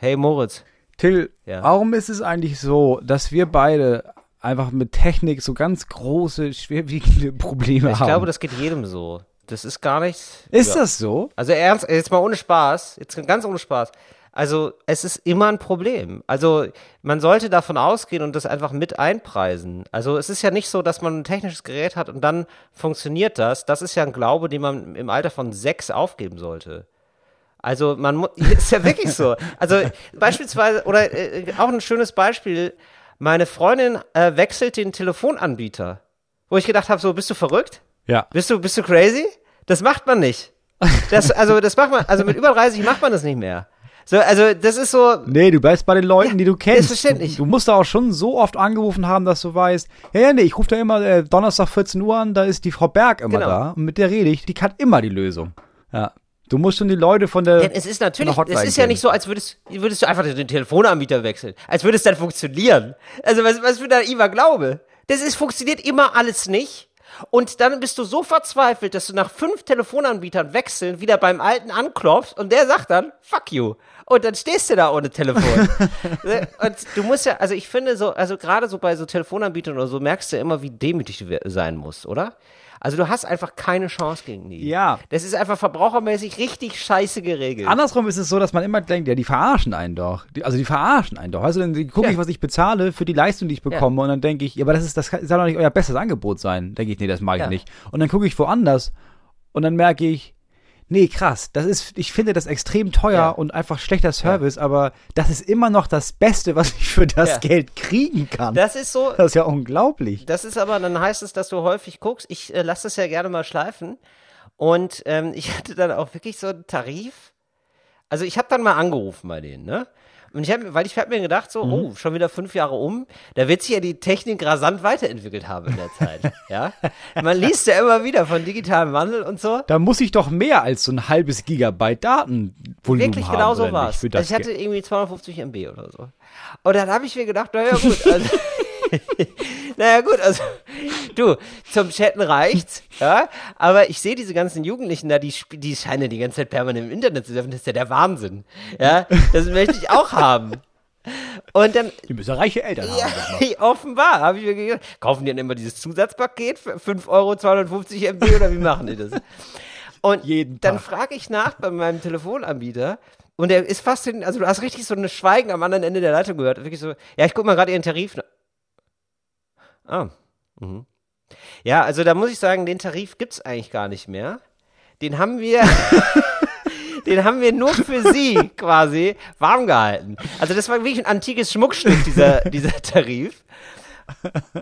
Hey Moritz. Till, ja. warum ist es eigentlich so, dass wir beide einfach mit Technik so ganz große, schwerwiegende Probleme ich haben? Ich glaube, das geht jedem so. Das ist gar nichts. Ist ja. das so? Also ernst, jetzt mal ohne Spaß, jetzt ganz ohne Spaß. Also es ist immer ein Problem. Also man sollte davon ausgehen und das einfach mit einpreisen. Also es ist ja nicht so, dass man ein technisches Gerät hat und dann funktioniert das. Das ist ja ein Glaube, den man im Alter von sechs aufgeben sollte. Also man muss, ist ja wirklich so. Also beispielsweise, oder äh, auch ein schönes Beispiel, meine Freundin äh, wechselt den Telefonanbieter. Wo ich gedacht habe, so, bist du verrückt? Ja. Bist du, bist du crazy? Das macht man nicht. Das, also, das macht man, also mit über 30 macht man das nicht mehr. So, also das ist so. Nee, du bleibst bei den Leuten, ja, die du kennst. Selbstverständlich. Du, du musst da auch schon so oft angerufen haben, dass du weißt, ja, ja, nee, ich rufe da immer äh, Donnerstag 14 Uhr an, da ist die Frau Berg immer genau. da und mit der rede ich, die kann immer die Lösung. Ja. Du musst schon die Leute von der. Denn es ist natürlich, es ist ja nicht so, als würdest, würdest du einfach den Telefonanbieter wechseln. Als würde es dann funktionieren. Also was, was für ein Glaube. Das ist, funktioniert immer alles nicht. Und dann bist du so verzweifelt, dass du nach fünf Telefonanbietern wechseln, wieder beim alten anklopfst und der sagt dann, fuck you. Und dann stehst du da ohne Telefon. und du musst ja, also ich finde so, also gerade so bei so Telefonanbietern oder so merkst du immer, wie demütig du sein musst, oder? Also du hast einfach keine Chance gegen die. Ja. Das ist einfach verbrauchermäßig richtig scheiße geregelt. Andersrum ist es so, dass man immer denkt, ja, die verarschen einen doch. Die, also die verarschen einen doch. Also dann gucke ja. ich, was ich bezahle für die Leistung, die ich bekomme ja. und dann denke ich, ja, aber das ist, das soll doch nicht euer bestes Angebot sein. Denke ich, nee, das mag ich nicht. Und dann gucke ich woanders und dann merke ich, nee, krass, das ist, ich finde das extrem teuer ja. und einfach schlechter Service, ja. aber das ist immer noch das Beste, was ich für das ja. Geld kriegen kann. Das ist so. Das ist ja unglaublich. Das ist aber, dann heißt es, dass du häufig guckst. Ich äh, lasse das ja gerne mal schleifen. Und ähm, ich hatte dann auch wirklich so einen Tarif. Also ich habe dann mal angerufen bei denen, ne? Und ich habe, weil ich habe mir gedacht, so, mhm. oh, schon wieder fünf Jahre um, da wird sich ja die Technik rasant weiterentwickelt haben in der Zeit. ja, man liest ja immer wieder von digitalem Wandel und so. Da muss ich doch mehr als so ein halbes Gigabyte Datenvolumen Wirklich haben. Wirklich genau so war es. Also ich hatte irgendwie 250 MB oder so. Und dann habe ich mir gedacht, naja gut, also naja, gut, also du, zum Chatten reicht's, ja, aber ich sehe diese ganzen Jugendlichen da, die, die scheinen die ganze Zeit permanent im Internet zu sein, das ist ja der Wahnsinn, ja, das möchte ich auch haben. Und dann. Die müssen reiche Eltern haben. Ja, offenbar, habe ich mir gedacht. Kaufen die dann immer dieses Zusatzpaket für 5 Euro 250 MB oder wie machen die das? Und Jeden dann frage ich nach bei meinem Telefonanbieter, und er ist fast, in, also du hast richtig so ein Schweigen am anderen Ende der Leitung gehört. Wirklich so, ja, ich guck mal gerade ihren Tarif. Ah. Mhm. Ja, also da muss ich sagen, den Tarif gibt es eigentlich gar nicht mehr. Den haben wir. den haben wir nur für sie quasi warm gehalten. Also das war wirklich ein antikes Schmuckstück, dieser, dieser Tarif.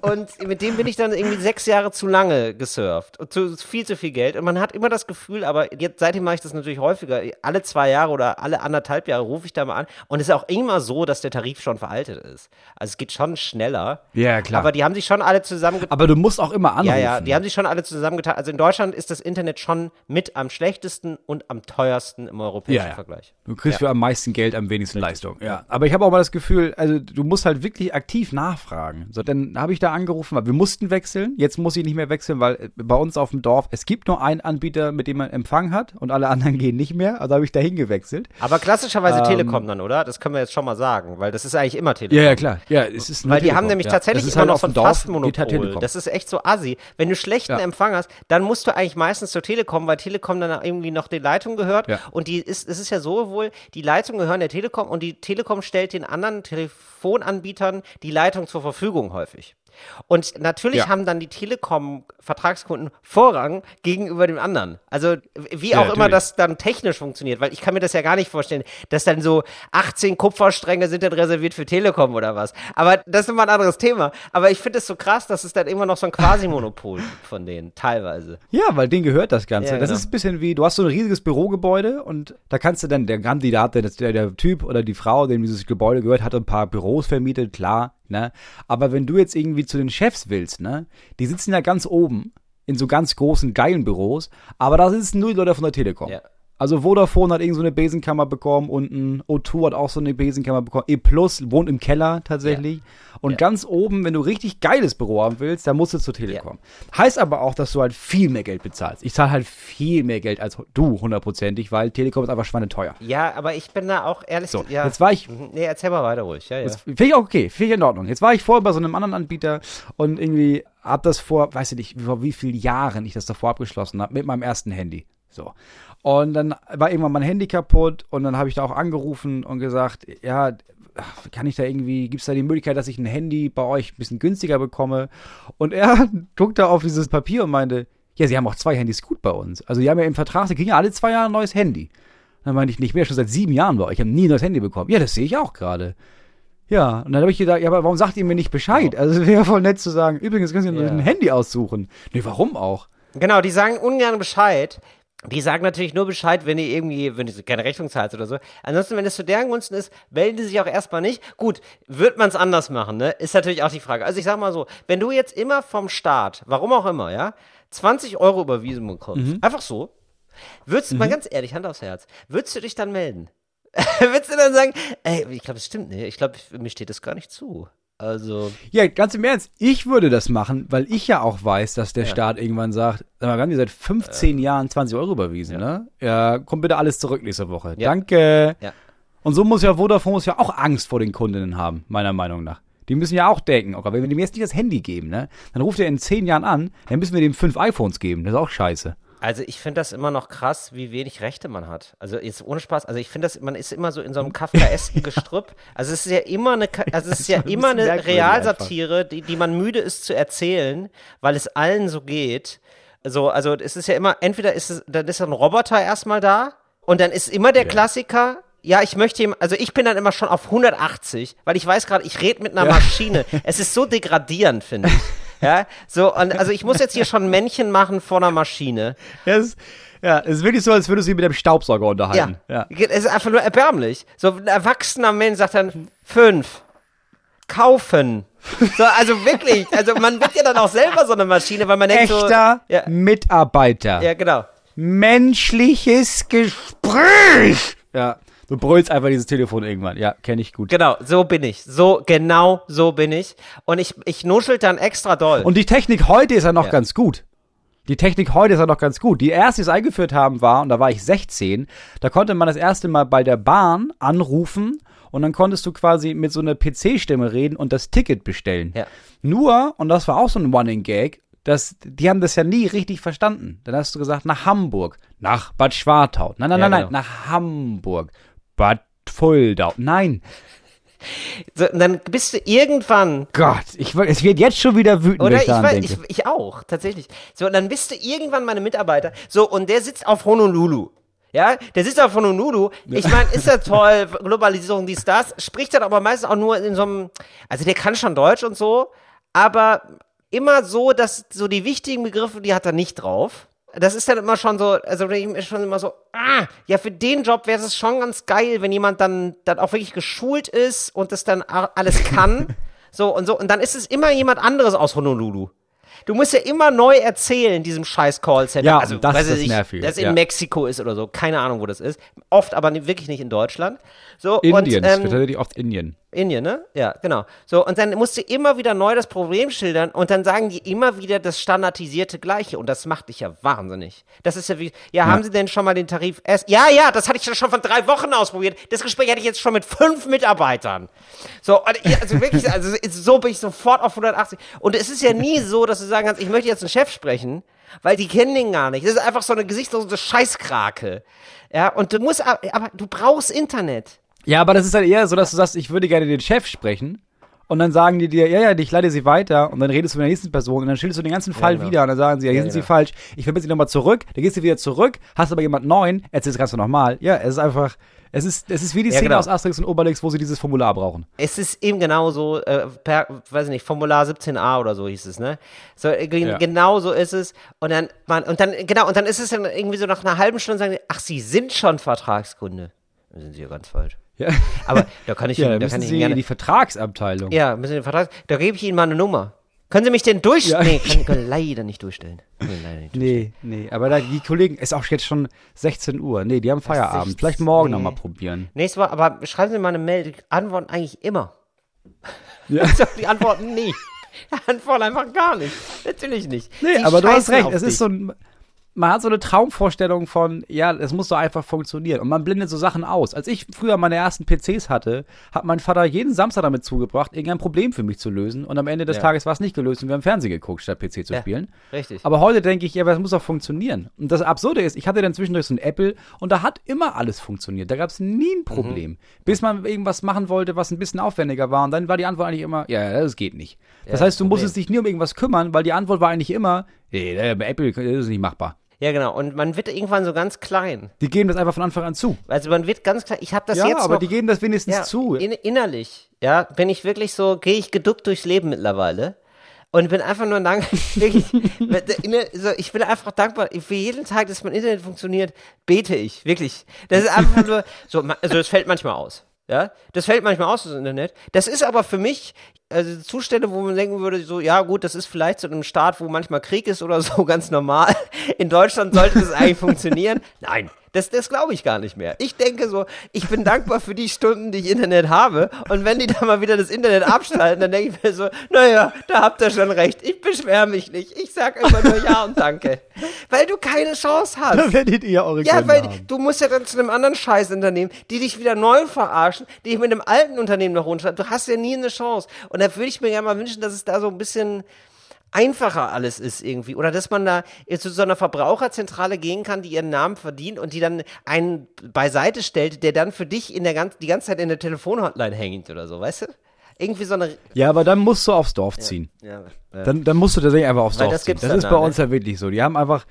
Und mit dem bin ich dann irgendwie sechs Jahre zu lange gesurft. Und zu, viel zu viel Geld. Und man hat immer das Gefühl, aber jetzt, seitdem mache ich das natürlich häufiger. Alle zwei Jahre oder alle anderthalb Jahre rufe ich da mal an. Und es ist auch immer so, dass der Tarif schon veraltet ist. Also es geht schon schneller. Ja, klar. Aber die haben sich schon alle zusammengetan. Aber du musst auch immer anrufen. Ja, ja, die haben sich schon alle zusammengetan. Also in Deutschland ist das Internet schon mit am schlechtesten und am teuersten im europäischen ja, ja. Vergleich. Du kriegst ja. für am meisten Geld am wenigsten Leistung. Ja. Aber ich habe auch mal das Gefühl, also du musst halt wirklich aktiv nachfragen. So, dann habe ich da angerufen, weil wir mussten wechseln. Jetzt muss ich nicht mehr wechseln, weil äh, bei uns auf dem Dorf, es gibt nur einen Anbieter, mit dem man Empfang hat und alle anderen gehen nicht mehr. Also habe ich da hingewechselt. Aber klassischerweise ähm, Telekom dann, oder? Das können wir jetzt schon mal sagen, weil das ist eigentlich immer Telekom. Ja, ja, klar. Ja, es ist weil die Telekom, haben nämlich ja. tatsächlich immer halt noch so ein Fastmonopol. Halt das ist echt so assi. Wenn du schlechten ja. Empfang hast, dann musst du eigentlich meistens zur Telekom, weil Telekom dann irgendwie noch die Leitung gehört. Ja. Und die ist, es ist ja so wohl, die Leitungen gehören der Telekom und die Telekom stellt den anderen Telefonanbietern die Leitung zur Verfügung häufig. Und natürlich ja. haben dann die Telekom-Vertragskunden Vorrang gegenüber dem anderen. Also wie ja, auch natürlich. immer das dann technisch funktioniert, weil ich kann mir das ja gar nicht vorstellen, dass dann so 18 Kupferstränge sind dann reserviert für Telekom oder was. Aber das ist immer ein anderes Thema. Aber ich finde es so krass, dass es dann immer noch so ein Quasi-Monopol von denen, teilweise. Ja, weil denen gehört das Ganze. Ja, das genau. ist ein bisschen wie, du hast so ein riesiges Bürogebäude und da kannst du dann, der Kandidat, der, der, der Typ oder die Frau, dem dieses Gebäude gehört, hat ein paar Büros vermietet, klar, ne? Aber wenn du jetzt irgendwie zu den Chefs willst, ne? Die sitzen ja ganz oben in so ganz großen, geilen Büros, aber da sitzen nur die Leute von der Telekom. Ja. Also Vodafone hat irgend so eine Besenkammer bekommen unten, O2 hat auch so eine Besenkammer bekommen. E Plus wohnt im Keller tatsächlich. Ja. Und ja. ganz oben, wenn du richtig geiles Büro haben willst, dann musst du zur Telekom. Ja. Heißt aber auch, dass du halt viel mehr Geld bezahlst. Ich zahle halt viel mehr Geld als du, hundertprozentig, weil Telekom ist einfach schweineteuer. Ja, aber ich bin da auch ehrlich. So, ja. jetzt war ich. Nee, erzähl mal weiter ruhig. Ja, ja. Finde ich auch okay, finde ich in Ordnung. Jetzt war ich vorher bei so einem anderen Anbieter und irgendwie hab das vor, weiß ich nicht, vor wie vielen Jahren ich das davor abgeschlossen habe, mit meinem ersten Handy. So. Und dann war irgendwann mein Handy kaputt und dann habe ich da auch angerufen und gesagt, ja, kann ich da irgendwie, gibt es da die Möglichkeit, dass ich ein Handy bei euch ein bisschen günstiger bekomme? Und er guckte auf dieses Papier und meinte, ja, sie haben auch zwei Handys gut bei uns. Also die haben ja im Vertrag, sie kriegen ja alle zwei Jahre ein neues Handy. Dann meinte ich, nicht mehr schon seit sieben Jahren bei euch, ich habe nie ein neues Handy bekommen. Ja, das sehe ich auch gerade. Ja, und dann habe ich gedacht, ja, aber warum sagt ihr mir nicht Bescheid? Also es wäre voll nett zu sagen, übrigens können Sie ja. ein Handy aussuchen. Nee, warum auch? Genau, die sagen ungern Bescheid. Die sagen natürlich nur Bescheid, wenn ihr irgendwie, wenn ihr keine Rechnung zahlt oder so. Ansonsten, wenn es zu deren Gunsten ist, melden die sich auch erstmal nicht. Gut, wird man es anders machen, ne? Ist natürlich auch die Frage. Also ich sag mal so, wenn du jetzt immer vom Staat, warum auch immer, ja, 20 Euro überwiesen bekommst, mhm. einfach so, würdest du, mhm. mal ganz ehrlich, Hand aufs Herz, würdest du dich dann melden? würdest du dann sagen, ey, ich glaube, es stimmt nicht, ich glaube, mir steht das gar nicht zu. Also. Ja, ganz im Ernst, ich würde das machen, weil ich ja auch weiß, dass der ja. Staat irgendwann sagt, sag mal, wir haben dir seit 15 äh. Jahren 20 Euro überwiesen, ja. ne? Ja, komm bitte alles zurück nächste Woche. Ja. Danke. Ja. Und so muss ja Vodafone muss ja auch Angst vor den Kundinnen haben, meiner Meinung nach. Die müssen ja auch denken, okay, wenn wir dem jetzt nicht das Handy geben, ne, dann ruft er in 10 Jahren an, dann müssen wir dem fünf iPhones geben. Das ist auch scheiße. Also ich finde das immer noch krass, wie wenig Rechte man hat. Also jetzt ohne Spaß. Also ich finde das, man ist immer so in so einem Kafkaesken Gestrüpp. Also es ist ja immer eine, also es ist ja immer eine Realsatire, die, die man müde ist zu erzählen, weil es allen so geht. So, also es ist ja immer, entweder ist es, dann ist ein Roboter erstmal da und dann ist immer der ja. Klassiker, ja, ich möchte ihm, also ich bin dann immer schon auf 180, weil ich weiß gerade, ich rede mit einer ja. Maschine. Es ist so degradierend, finde ich. Ja, so, und, also ich muss jetzt hier schon Männchen machen vor einer Maschine. Es, ja, es ist wirklich so, als würdest du dich mit dem Staubsauger unterhalten. Ja. ja. Es ist einfach nur erbärmlich. So ein erwachsener Mensch sagt dann, fünf, kaufen. So, also wirklich, also man wird ja dann auch selber so eine Maschine, weil man denkt Echter so, ja. Mitarbeiter. Ja, genau. Menschliches Gespräch. Ja. Du brüllst einfach dieses Telefon irgendwann. Ja, kenne ich gut. Genau, so bin ich. So, genau so bin ich. Und ich, ich nuschel dann extra doll. Und die Technik heute ist ja noch ja. ganz gut. Die Technik heute ist ja noch ganz gut. Die erste, die es eingeführt haben, war, und da war ich 16, da konnte man das erste Mal bei der Bahn anrufen und dann konntest du quasi mit so einer PC-Stimme reden und das Ticket bestellen. Ja. Nur, und das war auch so ein One-in-Gag, das, die haben das ja nie richtig verstanden. Dann hast du gesagt, nach Hamburg, nach Bad Schwartau. Nein, nein, ja, nein, genau. nein, nach Hamburg. Bad Fuldau. Nein. So, dann bist du irgendwann. Gott, ich, es wird jetzt schon wieder wütend. Oder ich, weiß, ich, ich, auch, tatsächlich. So, und dann bist du irgendwann meine Mitarbeiter. So, und der sitzt auf Honolulu. Ja, der sitzt auf Honolulu. Ich meine, ist ja toll, Globalisierung, dies, das. Spricht dann aber meistens auch nur in so einem. Also, der kann schon Deutsch und so, aber immer so, dass so die wichtigen Begriffe, die hat er nicht drauf das ist dann immer schon so, also ich ist schon immer so, ah, ja, für den Job wäre es schon ganz geil, wenn jemand dann, dann auch wirklich geschult ist und das dann alles kann. so und so. Und dann ist es immer jemand anderes aus Honolulu. Du musst ja immer neu erzählen, diesem scheiß Callcenter. Ja, also, das ist ich, nervig. Das in ja. Mexiko ist oder so. Keine Ahnung, wo das ist. Oft, aber wirklich nicht in Deutschland. So, Indien. Und, ähm, tatsächlich oft Indien. Indien, ne? Ja, genau. So, und dann musst du immer wieder neu das Problem schildern und dann sagen die immer wieder das standardisierte Gleiche und das macht dich ja wahnsinnig. Das ist ja wie, ja, ja. haben Sie denn schon mal den Tarif S? Ja, ja, das hatte ich schon von drei Wochen ausprobiert. Das Gespräch hatte ich jetzt schon mit fünf Mitarbeitern. So, also wirklich, also so bin ich sofort auf 180. Und es ist ja nie so, dass du sagen kannst, ich möchte jetzt einen Chef sprechen, weil die kennen den gar nicht. Das ist einfach so eine gesichtslose Scheißkrake. Ja, und du musst, aber du brauchst Internet. Ja, aber das ist halt eher so, dass du sagst, ich würde gerne den Chef sprechen. Und dann sagen die dir, ja, ja, ich leite sie weiter. Und dann redest du mit der nächsten Person. Und dann schilderst du den ganzen Fall ja, genau. wieder. Und dann sagen sie, ja, hier ja, sind genau. sie falsch. Ich verbinde sie nochmal zurück. Dann gehst du wieder zurück. Hast aber jemand neuen. Erzählst das Ganze nochmal. Ja, es ist einfach, es ist, es ist wie die ja, Szene genau. aus Asterix und Obelix, wo sie dieses Formular brauchen. Es ist eben genauso, äh, per, weiß ich nicht, Formular 17a oder so hieß es, ne? So, äh, ja. genau so ist es. Und dann, man, und dann, genau, und dann ist es dann irgendwie so nach einer halben Stunde sagen, die, ach, sie sind schon Vertragskunde. Dann sind sie ja ganz falsch. Ja. Aber da kann ich ja, Ihnen, da kann ich Sie gerne, die Vertragsabteilung. Ja, müssen die Vertrags, da gebe ich Ihnen mal eine Nummer. Können Sie mich denn durchstellen? Ja. Nee, kann, können leider nicht durchstellen. Leider nicht durchstellen. Nee, nee, aber da, die Kollegen, ist auch jetzt schon 16 Uhr. Nee, die haben Feierabend. Vielleicht morgen nee. nochmal probieren. Nächstes Mal, aber schreiben Sie mal eine Mail. Die antworten eigentlich immer. Ja. Also, die antworten nie. Die antworten einfach gar nicht. Natürlich nicht. Nee, die aber du hast recht. Es dich. ist so ein man hat so eine Traumvorstellung von, ja, es muss so einfach funktionieren. Und man blendet so Sachen aus. Als ich früher meine ersten PCs hatte, hat mein Vater jeden Samstag damit zugebracht, irgendein Problem für mich zu lösen. Und am Ende des ja. Tages war es nicht gelöst und wir haben Fernsehen geguckt, statt PC zu ja, spielen. Richtig. Aber heute denke ich, ja, aber es muss auch funktionieren. Und das Absurde ist, ich hatte dann zwischendurch so ein Apple und da hat immer alles funktioniert. Da gab es nie ein Problem. Mhm. Bis man irgendwas machen wollte, was ein bisschen aufwendiger war. Und dann war die Antwort eigentlich immer, ja, das geht nicht. Das ja, heißt, du musstest dich nie um irgendwas kümmern, weil die Antwort war eigentlich immer, nee, Apple das ist nicht machbar. Ja, genau. Und man wird irgendwann so ganz klein. Die geben das einfach von Anfang an zu. Also man wird ganz klein. Ich habe das ja, jetzt aber noch, die geben das wenigstens ja, zu. In, innerlich, ja, bin ich wirklich so, gehe ich geduckt durchs Leben mittlerweile. Und bin einfach nur dankbar, ich bin einfach dankbar, für jeden Tag, dass mein Internet funktioniert, bete ich, wirklich. Das ist einfach nur, so, also es fällt manchmal aus. Ja, das fällt manchmal aus, das Internet. Das ist aber für mich, also Zustände, wo man denken würde, so, ja gut, das ist vielleicht so ein Staat, wo manchmal Krieg ist oder so, ganz normal. In Deutschland sollte das eigentlich funktionieren. Nein, das, das glaube ich gar nicht mehr. Ich denke so, ich bin dankbar für die Stunden, die ich Internet habe. Und wenn die da mal wieder das Internet abschalten, dann denke ich mir so, naja, da habt ihr schon recht. Ich beschwere mich nicht. Ich sag immer nur Ja und Danke. Weil du keine Chance hast. Da werdet ihr eure Ja, weil haben. du musst ja dann zu einem anderen Scheißunternehmen, die dich wieder neu verarschen, die dich mit einem alten Unternehmen noch runterschlagen. Du hast ja nie eine Chance. Und da würde ich mir gerne mal wünschen, dass es da so ein bisschen einfacher alles ist irgendwie. Oder dass man da zu so einer Verbraucherzentrale gehen kann, die ihren Namen verdient und die dann einen beiseite stellt, der dann für dich in der ganz, die ganze Zeit in der Telefonhotline hängt oder so, weißt du? Irgendwie so eine. Ja, aber dann musst du aufs Dorf ziehen. Ja, ja, Dann, dann musst du tatsächlich einfach aufs Weil Dorf das ziehen. Das ist bei uns ne? ja wirklich so. Die haben einfach,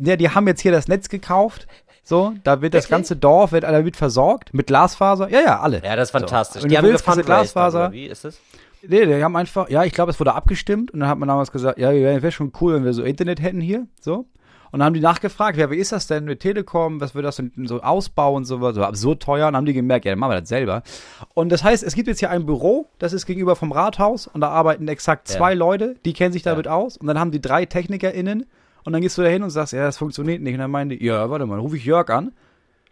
ja, die haben jetzt hier das Netz gekauft. So, da wird das ganze Dorf wird, wird versorgt mit Glasfaser. Ja, ja, alle. Ja, das ist fantastisch. So. Die haben willst, Glasfaser. Wie ist das? Nee, die haben einfach, ja, ich glaube, es wurde abgestimmt und dann hat man damals gesagt, ja, wäre schon cool, wenn wir so Internet hätten hier, so. Und dann haben die nachgefragt, ja, wie ist das denn mit Telekom, was wird das denn so ausbauen und so, so absurd teuer. Und dann haben die gemerkt, ja, dann machen wir das selber. Und das heißt, es gibt jetzt hier ein Büro, das ist gegenüber vom Rathaus und da arbeiten exakt zwei ja. Leute, die kennen sich damit ja. aus. Und dann haben die drei TechnikerInnen und dann gehst du da hin und sagst, ja, das funktioniert nicht. Und dann meinen die, ja, warte mal, rufe ich Jörg an.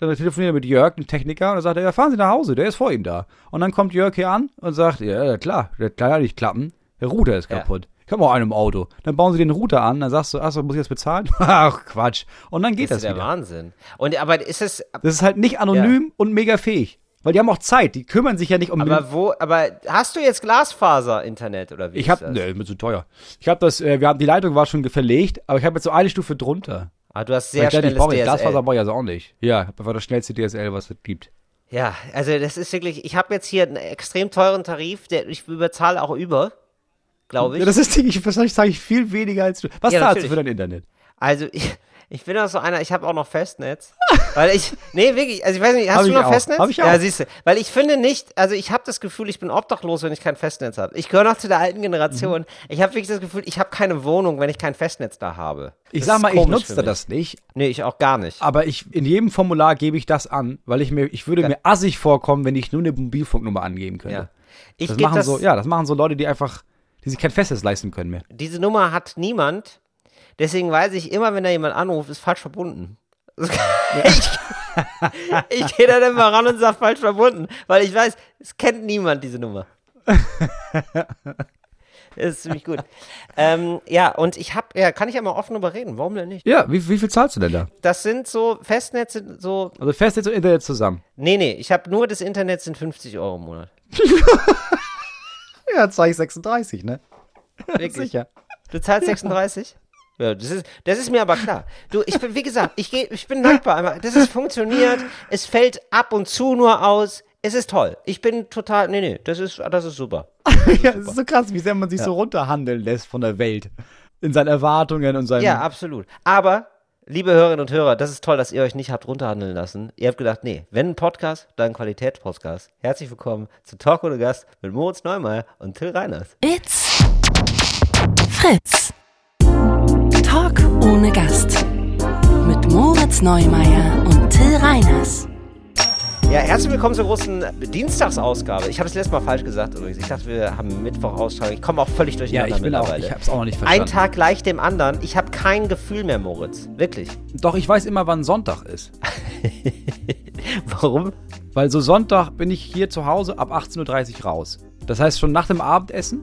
Dann telefoniert er mit Jörg, dem Techniker, und dann sagt er, ja, fahren Sie nach Hause, der ist vor ihm da. Und dann kommt Jörg hier an und sagt, ja, klar, der kann ja nicht klappen. Der Router ist kaputt. Ja. Ich habe auch einen im Auto. Dann bauen sie den Router an, dann sagst du, achso, muss ich das bezahlen? Ach, Quatsch. Und dann geht das, das ist der Wahnsinn. Und aber ist es Das ist halt nicht anonym ja. und mega fähig. Weil die haben auch Zeit, die kümmern sich ja nicht um. Aber wo, aber hast du jetzt Glasfaser-Internet oder wie? Ich habe, ne, ist zu teuer. Ich habe das, äh, wir haben die Leitung war schon verlegt, aber ich habe jetzt so eine Stufe drunter. Ah, du hast sehr schnelles DSL. Glasfaser brauche ich also auch nicht. Ja, ich habe einfach das schnellste DSL, was es gibt. Ja, also das ist wirklich, ich habe jetzt hier einen extrem teuren Tarif, der ich überzahle auch über, glaube ich. Ja, das ist, ich, wahrscheinlich sage ich viel weniger als du. Was ja, zahlst du für dein Internet? Also, ich, ich bin auch so einer, ich habe auch noch Festnetz. weil ich, nee, wirklich, also ich weiß nicht, hast hab du noch auch. Festnetz? Hab ich auch. Ja, siehst du. Weil ich finde nicht, also ich habe das Gefühl, ich bin obdachlos, wenn ich kein Festnetz habe. Ich gehöre noch zu der alten Generation. Mhm. Ich habe wirklich das Gefühl, ich habe keine Wohnung, wenn ich kein Festnetz da habe. Ich das sag mal, ich nutze das nicht. Nee, ich auch gar nicht. Aber ich, in jedem Formular gebe ich das an, weil ich mir, ich würde ja. mir assig vorkommen, wenn ich nur eine Mobilfunknummer angeben könnte. Ja. Ich das machen das, so, ja, das machen so Leute, die einfach, die sich kein Festnetz leisten können mehr. Diese Nummer hat niemand Deswegen weiß ich immer, wenn da jemand anruft, ist falsch verbunden. ich, ich gehe dann immer ran und sage falsch verbunden, weil ich weiß, es kennt niemand diese Nummer. Das ist ziemlich gut. ähm, ja, und ich habe, ja, kann ich ja mal offen darüber reden. Warum denn nicht? Ja, wie, wie viel zahlst du denn da? Das sind so Festnetze, so. Also Festnetz und Internet zusammen? Nee, nee, ich habe nur das Internet sind 50 Euro im Monat. ja, zahle ich 36, ne? Wirklich? Sicher. Du zahlst 36? Ja, das ist, das ist mir aber klar. Du, ich bin, wie gesagt, ich, geh, ich bin dankbar. Das ist funktioniert. Es fällt ab und zu nur aus. Es ist toll. Ich bin total, nee, nee, das ist, das ist super. Das ist ja, das ist so krass, wie sehr man sich ja. so runterhandeln lässt von der Welt. In seinen Erwartungen und seinen. Ja, absolut. Aber, liebe Hörerinnen und Hörer, das ist toll, dass ihr euch nicht habt runterhandeln lassen. Ihr habt gedacht, nee, wenn ein Podcast, dann Qualitätspodcast. Herzlich willkommen zu Talk ohne Gast mit Moritz Neumeier und Till Reiners. It's Fritz. Talk ohne Gast. Mit Moritz Neumeier und Till Reiners. Ja, herzlich willkommen zur großen Dienstagsausgabe. Ich habe es letztes Mal falsch gesagt übrigens. Ich dachte, wir haben Mittwoch Ausstrahlung. Ich komme auch völlig durcheinander Ja, ich bin auch, ich habe es auch noch nicht verstanden. Ein Tag gleich dem anderen. Ich habe kein Gefühl mehr, Moritz. Wirklich. Doch, ich weiß immer, wann Sonntag ist. Warum? Weil so Sonntag bin ich hier zu Hause ab 18.30 Uhr raus. Das heißt, schon nach dem Abendessen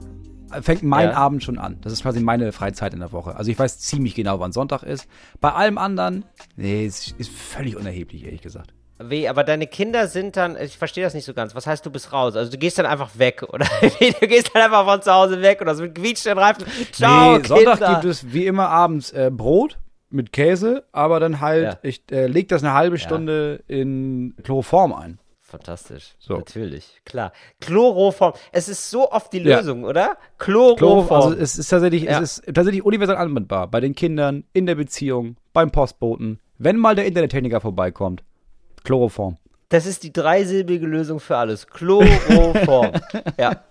fängt mein ja. Abend schon an. Das ist quasi meine Freizeit in der Woche. Also ich weiß ziemlich genau, wann Sonntag ist. Bei allem anderen, nee, es ist völlig unerheblich, ehrlich gesagt. Wie, aber deine Kinder sind dann, ich verstehe das nicht so ganz. Was heißt, du bist raus? Also du gehst dann einfach weg oder du gehst dann einfach von zu Hause weg oder so mit quietschenden Reifen. Ciao, nee, Sonntag gibt es wie immer abends äh, Brot mit Käse, aber dann halt, ja. ich äh, leg das eine halbe Stunde ja. in Chloroform ein. Fantastisch. So. Natürlich, klar. Chloroform. Es ist so oft die Lösung, ja. oder? Chloroform. also es ist tatsächlich, ja. es ist tatsächlich universell anwendbar. Bei den Kindern, in der Beziehung, beim Postboten. Wenn mal der Internettechniker vorbeikommt. Chloroform. Das ist die dreisilbige Lösung für alles. Chloroform. ja.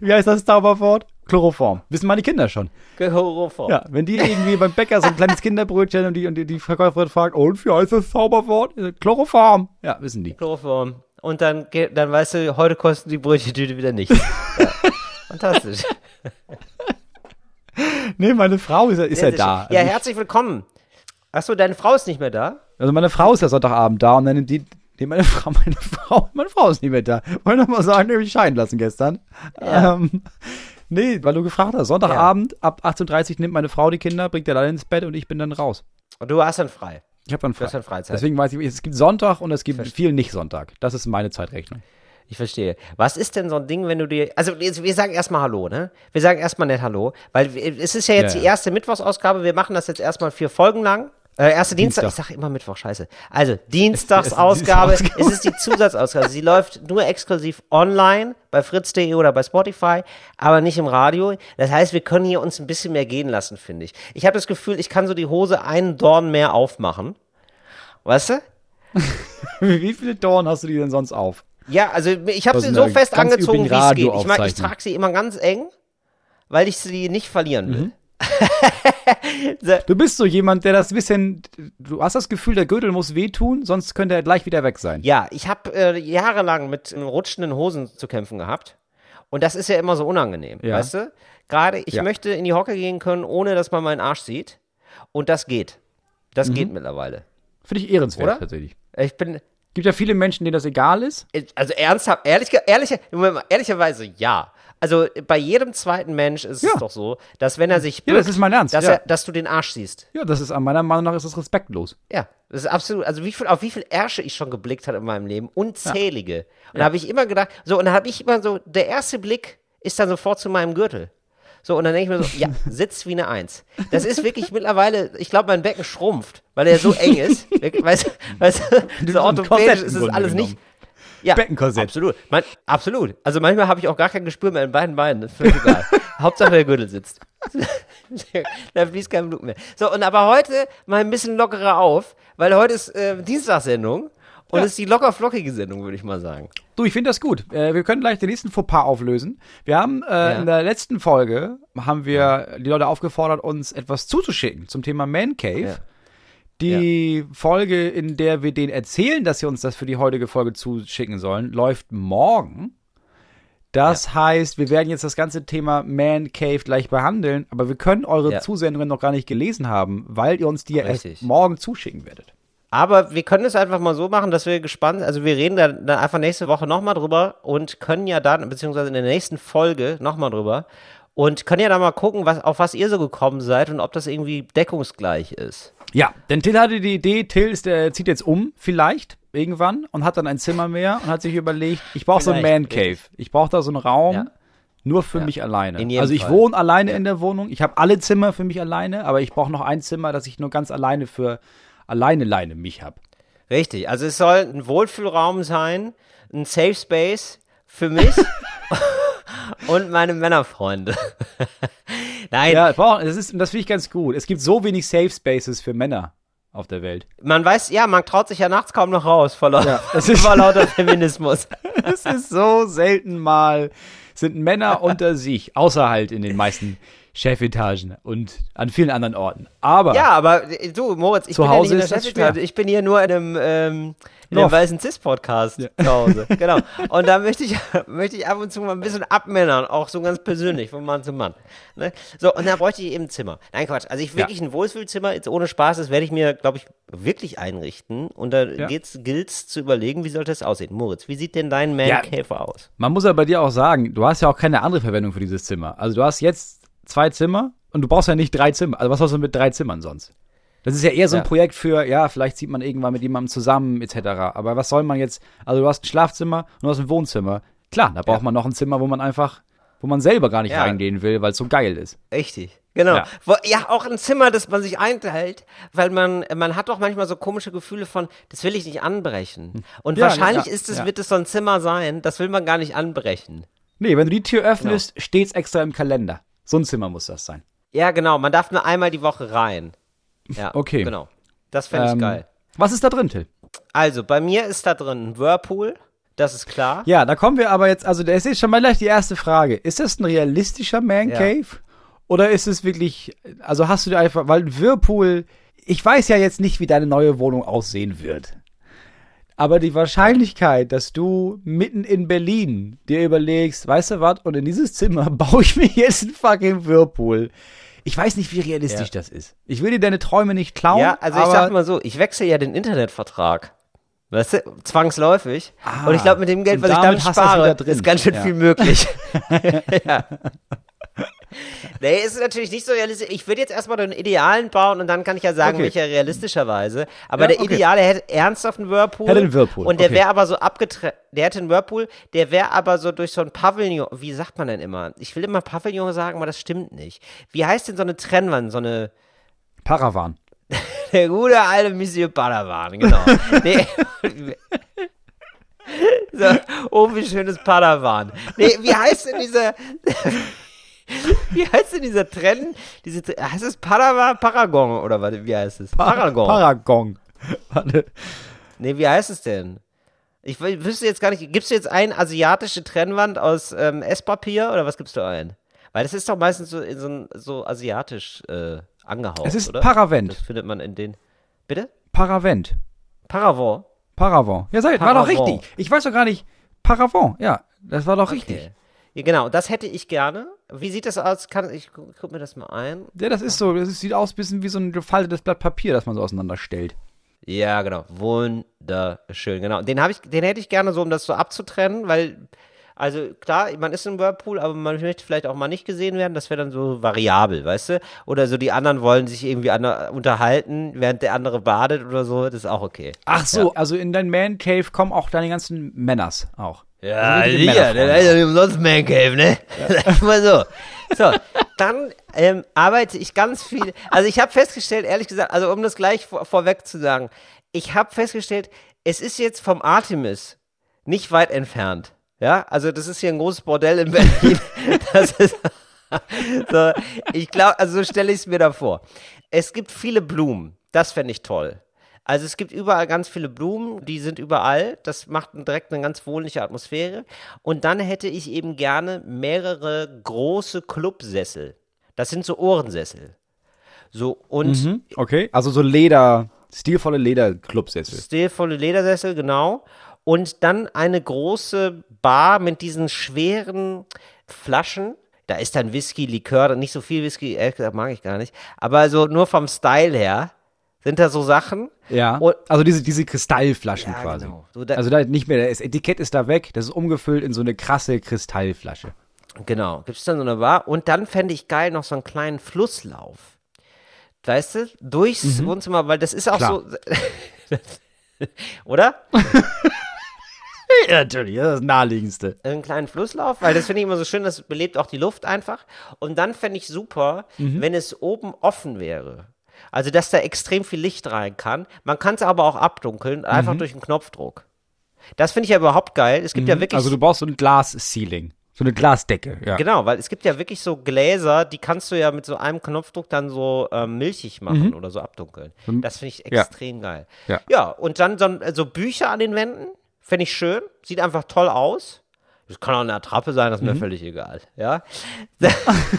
Wie heißt das Zauberwort? Chloroform. Wissen meine Kinder schon. Chloroform. Ja, wenn die irgendwie beim Bäcker so ein kleines Kinderbrötchen und die, und die, die Verkäuferin fragt, und wie heißt das Zauberwort? Chloroform. Ja, wissen die. Chloroform. Und dann, dann weißt du, heute kosten die Brötchentüte wieder nichts. ja. Fantastisch. nee, meine Frau ist, ist ja, ja da. Ja, also herzlich willkommen. Achso, deine Frau ist nicht mehr da? Also meine Frau ist ja Sonntagabend da und dann die, Nee, meine Frau, meine Frau, meine Frau ist nicht mehr da. Wollte noch mal sagen, ich scheiden lassen gestern. Ja. Ähm, Nee, weil du gefragt hast. Sonntagabend ja. ab 18.30 Uhr nimmt meine Frau die Kinder, bringt der alle ins Bett und ich bin dann raus. Und du hast dann frei. Ich habe dann frei. Dann Freizeit. Deswegen weiß ich, es gibt Sonntag und es gibt viel nicht Sonntag. Das ist meine Zeitrechnung. Ich verstehe. Was ist denn so ein Ding, wenn du dir. Also, wir sagen erstmal Hallo, ne? Wir sagen erstmal nicht Hallo, weil es ist ja jetzt ja, die erste Mittwochsausgabe. Wir machen das jetzt erstmal vier Folgen lang. Äh, erste Dienstag. Dienstag. ich sage immer Mittwoch, scheiße. Also, Dienstagsausgabe, es, es, ist die Zusatzausgabe. Sie läuft nur exklusiv online bei fritz.de oder bei Spotify, aber nicht im Radio. Das heißt, wir können hier uns ein bisschen mehr gehen lassen, finde ich. Ich habe das Gefühl, ich kann so die Hose einen Dorn mehr aufmachen. Weißt du? Wie viele Dorn hast du die denn sonst auf? Ja, also ich habe sie so fest angezogen, wie es geht. Ich, mag, ich trage sie immer ganz eng, weil ich sie nicht verlieren will. Mhm. du bist so jemand, der das bisschen, du hast das Gefühl, der Gürtel muss wehtun, sonst könnte er gleich wieder weg sein. Ja, ich habe äh, jahrelang mit rutschenden Hosen zu kämpfen gehabt. Und das ist ja immer so unangenehm, ja. weißt du? Gerade, ich ja. möchte in die Hocke gehen können, ohne dass man meinen Arsch sieht. Und das geht. Das mhm. geht mittlerweile. Finde ich ehrenswert, Oder? tatsächlich. Ich bin. Gibt ja viele Menschen, denen das egal ist. Also ernsthaft, ehrlich, ehrlich, ehrlicherweise ja also bei jedem zweiten Mensch ist ja. es doch so, dass wenn er sich bückt, ja, das ist mein Ernst, dass, ja. er, dass du den Arsch siehst. Ja, das ist meiner Meinung nach ist das respektlos. Ja, das ist absolut. Also wie viel, auf wie viel Ärsche ich schon geblickt habe in meinem Leben, unzählige. Ja. Und da habe ich immer gedacht, so und dann habe ich immer so, der erste Blick ist dann sofort zu meinem Gürtel. So, und dann denke ich mir so, ja, sitzt wie eine Eins. Das ist wirklich mittlerweile, ich glaube, mein Becken schrumpft, weil er so eng ist. weißt du, so orthopädisch ist es alles nicht. Ja, Beckenkorsett. Absolut. Man, absolut. Also manchmal habe ich auch gar kein Gespür mehr in beiden Beinen. Das ist völlig egal. Hauptsache der Gürtel sitzt. da fließt kein Blut mehr. So, und aber heute mal ein bisschen lockerer auf, weil heute ist äh, Dienstagssendung. Und es ja. ist die locker flockige Sendung, würde ich mal sagen. Du, ich finde das gut. Äh, wir können gleich den nächsten Fauxpas auflösen. Wir haben äh, ja. in der letzten Folge haben wir die Leute aufgefordert, uns etwas zuzuschicken zum Thema Man Cave. Ja. Die ja. Folge, in der wir denen erzählen, dass sie uns das für die heutige Folge zuschicken sollen, läuft morgen. Das ja. heißt, wir werden jetzt das ganze Thema Man Cave gleich behandeln, aber wir können eure ja. Zusendungen noch gar nicht gelesen haben, weil ihr uns die ja erst morgen zuschicken werdet. Aber wir können es einfach mal so machen, dass wir gespannt, also wir reden dann, dann einfach nächste Woche nochmal drüber und können ja dann, beziehungsweise in der nächsten Folge nochmal drüber und können ja dann mal gucken, was, auf was ihr so gekommen seid und ob das irgendwie deckungsgleich ist. Ja, denn Till hatte die Idee, Till ist, der zieht jetzt um, vielleicht, irgendwann, und hat dann ein Zimmer mehr und hat sich überlegt, ich brauche so ein Man Cave. Ich brauche da so einen Raum. Ja. Nur für ja. mich alleine. Also ich Fall. wohne alleine in der Wohnung. Ich habe alle Zimmer für mich alleine, aber ich brauche noch ein Zimmer, das ich nur ganz alleine für alleine leine mich habe. Richtig. Also es soll ein Wohlfühlraum sein, ein Safe Space für mich und meine Männerfreunde. Nein. Ja, das, ist, das finde ich ganz gut. Es gibt so wenig Safe Spaces für Männer auf der Welt. Man weiß, ja, man traut sich ja nachts kaum noch raus vor, ja, das ist vor lauter Feminismus. Es ist so selten mal, sind Männer unter sich, außer halt in den meisten Chefetagen und an vielen anderen Orten. Aber. Ja, aber du, Moritz, ich bin ja nicht in der Chefetage. Ich bin hier nur in einem, ähm, in einem weißen Cis-Podcast ja. zu Hause. genau. Und da möchte ich, möchte ich ab und zu mal ein bisschen abmännern, auch so ganz persönlich, von Mann zu Mann. Ne? So, und da bräuchte ich eben ein Zimmer. Nein, Quatsch. Also ich wirklich ja. ein Wohlfühlzimmer, jetzt ohne Spaß, das werde ich mir, glaube ich, wirklich einrichten. Und da ja. gilt es zu überlegen, wie sollte das aussehen. Moritz, wie sieht denn dein Man Cave ja. aus? Man muss ja bei dir auch sagen, du hast ja auch keine andere Verwendung für dieses Zimmer. Also du hast jetzt zwei Zimmer und du brauchst ja nicht drei Zimmer. Also was hast du mit drei Zimmern sonst? Das ist ja eher so ein ja. Projekt für, ja, vielleicht zieht man irgendwann mit jemandem zusammen, etc. Aber was soll man jetzt? Also du hast ein Schlafzimmer und du hast ein Wohnzimmer. Klar, da braucht ja. man noch ein Zimmer, wo man einfach, wo man selber gar nicht ja. reingehen will, weil es so geil ist. Richtig. Genau. Ja. Wo, ja. auch ein Zimmer, das man sich einteilt, weil man, man hat doch manchmal so komische Gefühle von, das will ich nicht anbrechen. Hm. Und ja, wahrscheinlich ja, ist es, wird es so ein Zimmer sein, das will man gar nicht anbrechen. Nee, wenn du die Tür öffnest, genau. steht's extra im Kalender. So ein Zimmer muss das sein. Ja, genau. Man darf nur einmal die Woche rein. Ja, okay. Genau. Das fände ich ähm, geil. Was ist da drin, Till? Also, bei mir ist da drin ein Whirlpool. Das ist klar. Ja, da kommen wir aber jetzt, also das ist schon mal gleich die erste Frage. Ist das ein realistischer Man Cave? Ja. Oder ist es wirklich, also hast du dir einfach, weil Whirlpool, ich weiß ja jetzt nicht, wie deine neue Wohnung aussehen wird. Aber die Wahrscheinlichkeit, dass du mitten in Berlin dir überlegst, weißt du was, und in dieses Zimmer baue ich mir jetzt einen fucking Whirlpool. Ich weiß nicht, wie realistisch ja. das ist. Ich will dir deine Träume nicht klauen. Ja, also ich sag mal so, ich wechsle ja den Internetvertrag. Weißt du, zwangsläufig. Ah, und ich glaube, mit dem Geld, was ich damit spare, ist ganz schön ja. viel möglich. ja. Nee, ist natürlich nicht so realistisch. Ich würde jetzt erstmal den Idealen bauen und dann kann ich ja sagen, okay. welcher realistischerweise. Aber ja, der okay. Ideale hätte ernsthaft einen Whirlpool. Hätte einen Whirlpool. Und der okay. wäre aber so abgetrennt. Der hätte einen Whirlpool, der wäre aber so durch so ein Pavillon. Wie sagt man denn immer? Ich will immer Pavillon sagen, aber das stimmt nicht. Wie heißt denn so eine Trennwand? So eine. Paravan. der gute alte Monsieur Paravan, genau. nee. So, oh, wie schönes Padawan. Nee, wie heißt denn dieser. Wie heißt denn dieser Trend? Diese, heißt es Paragon, Paragon oder was, wie heißt es? Paragon. Paragon. Warte. Nee, wie heißt es denn? Ich wüsste jetzt gar nicht, gibst du jetzt eine asiatische Trennwand aus ähm, Esspapier oder was gibst du ein? Weil das ist doch meistens so, so, so asiatisch äh, angehaucht, Es ist oder? Paravent. Das findet man in den. Bitte? Paravent. Paravent. Paravent. Ja, sag, war doch richtig. Ich weiß doch gar nicht. Paravent, ja, das war doch okay. richtig. Ja, genau, das hätte ich gerne. Wie sieht das aus? Kann, ich guck mir das mal ein. Ja, das ist so. Das sieht aus ein bisschen wie so ein gefaltetes Blatt Papier, das man so auseinanderstellt. Ja, genau. Wunderschön, genau. Den, ich, den hätte ich gerne so, um das so abzutrennen, weil, also klar, man ist im Whirlpool, aber man möchte vielleicht auch mal nicht gesehen werden. Das wäre dann so variabel, weißt du? Oder so die anderen wollen sich irgendwie unterhalten, während der andere badet oder so. Das ist auch okay. Ach so, ja. also in dein Man Cave kommen auch deine ganzen Männers auch. Ja, also hier, das ist ja umsonst Man Cave, ne? Ja. mal so. So, dann ähm, arbeite ich ganz viel. Also ich habe festgestellt, ehrlich gesagt, also um das gleich vor, vorweg zu sagen, ich habe festgestellt, es ist jetzt vom Artemis nicht weit entfernt. Ja, also das ist hier ein großes Bordell in Berlin. das ist so, ich glaube, also so stelle ich es mir da vor. Es gibt viele Blumen. Das fände ich toll. Also es gibt überall ganz viele Blumen, die sind überall. Das macht direkt eine ganz wohnliche Atmosphäre. Und dann hätte ich eben gerne mehrere große Clubsessel. Das sind so Ohrensessel. So und mhm, okay, also so Leder, stilvolle Lederclubsessel. Stilvolle Ledersessel, genau. Und dann eine große Bar mit diesen schweren Flaschen. Da ist dann Whisky, Likör, nicht so viel Whisky, ehrlich gesagt mag ich gar nicht. Aber so nur vom Style her sind da so Sachen. Ja. Und, also diese, diese Kristallflaschen ja, quasi. Genau. So da, also da nicht mehr, das Etikett ist da weg, das ist umgefüllt in so eine krasse Kristallflasche. Genau, gibt es dann so eine Bar. Und dann fände ich geil noch so einen kleinen Flusslauf. Weißt du, durchs mhm. Wohnzimmer, weil das ist auch Klar. so. Oder? ja, natürlich, das ist das Naheliegendste. Einen kleinen Flusslauf, weil das finde ich immer so schön, das belebt auch die Luft einfach. Und dann fände ich super, mhm. wenn es oben offen wäre. Also, dass da extrem viel Licht rein kann. Man kann es aber auch abdunkeln, einfach mhm. durch einen Knopfdruck. Das finde ich ja überhaupt geil. Es gibt mhm. ja wirklich. Also, du brauchst so ein Glas-Ceiling. So eine Glasdecke, ja. Genau, weil es gibt ja wirklich so Gläser, die kannst du ja mit so einem Knopfdruck dann so ähm, milchig machen mhm. oder so abdunkeln. Das finde ich extrem ja. geil. Ja. ja, und dann so, so Bücher an den Wänden, finde ich schön. Sieht einfach toll aus. Das kann auch eine Attrappe sein, das ist mir mhm. völlig egal. Ja, da,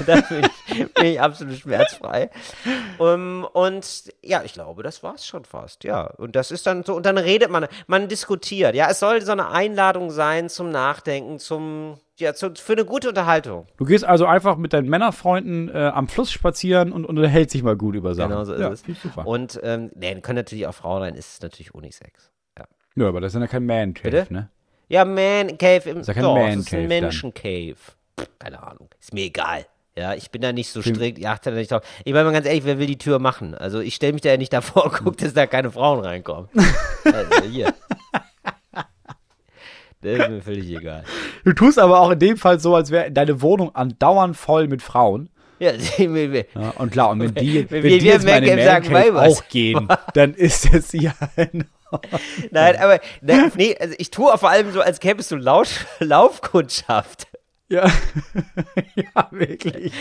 da bin, ich, bin, ich, absolut schmerzfrei. Um, und ja, ich glaube, das war es schon fast. Ja, und das ist dann so, und dann redet man, man diskutiert. Ja, es soll so eine Einladung sein zum Nachdenken, zum ja, zu, für eine gute Unterhaltung. Du gehst also einfach mit deinen Männerfreunden äh, am Fluss spazieren und, unterhältst dich mal gut über Sachen. Genau so ist ja, es. Und ähm, nee, können natürlich auch Frauen sein, ist es natürlich Unisex. Ja, aber das ist ja kein Man-Cave, ne? Ja, Man Cave im ist ja kein doch, Man -Cave ist ein Menschen Cave. Keine Ahnung. Ist mir egal. Ja, ich bin da nicht so strikt, ich achte da nicht drauf. Ich meine mal ganz ehrlich, wer will die Tür machen? Also ich stelle mich da ja nicht davor und gucke, dass da keine Frauen reinkommen. also hier. Das ist mir völlig egal. Du tust aber auch in dem Fall so, als wäre deine Wohnung andauernd voll mit Frauen. Ja, ja und klar, und wenn die, wenn, wenn die jetzt meine sagen, auch gehen, dann ist es ja ein Nein, aber ne, nee, also ich tue vor allem so, als gäbe es so Lausch, Laufkundschaft. Ja. ja, wirklich.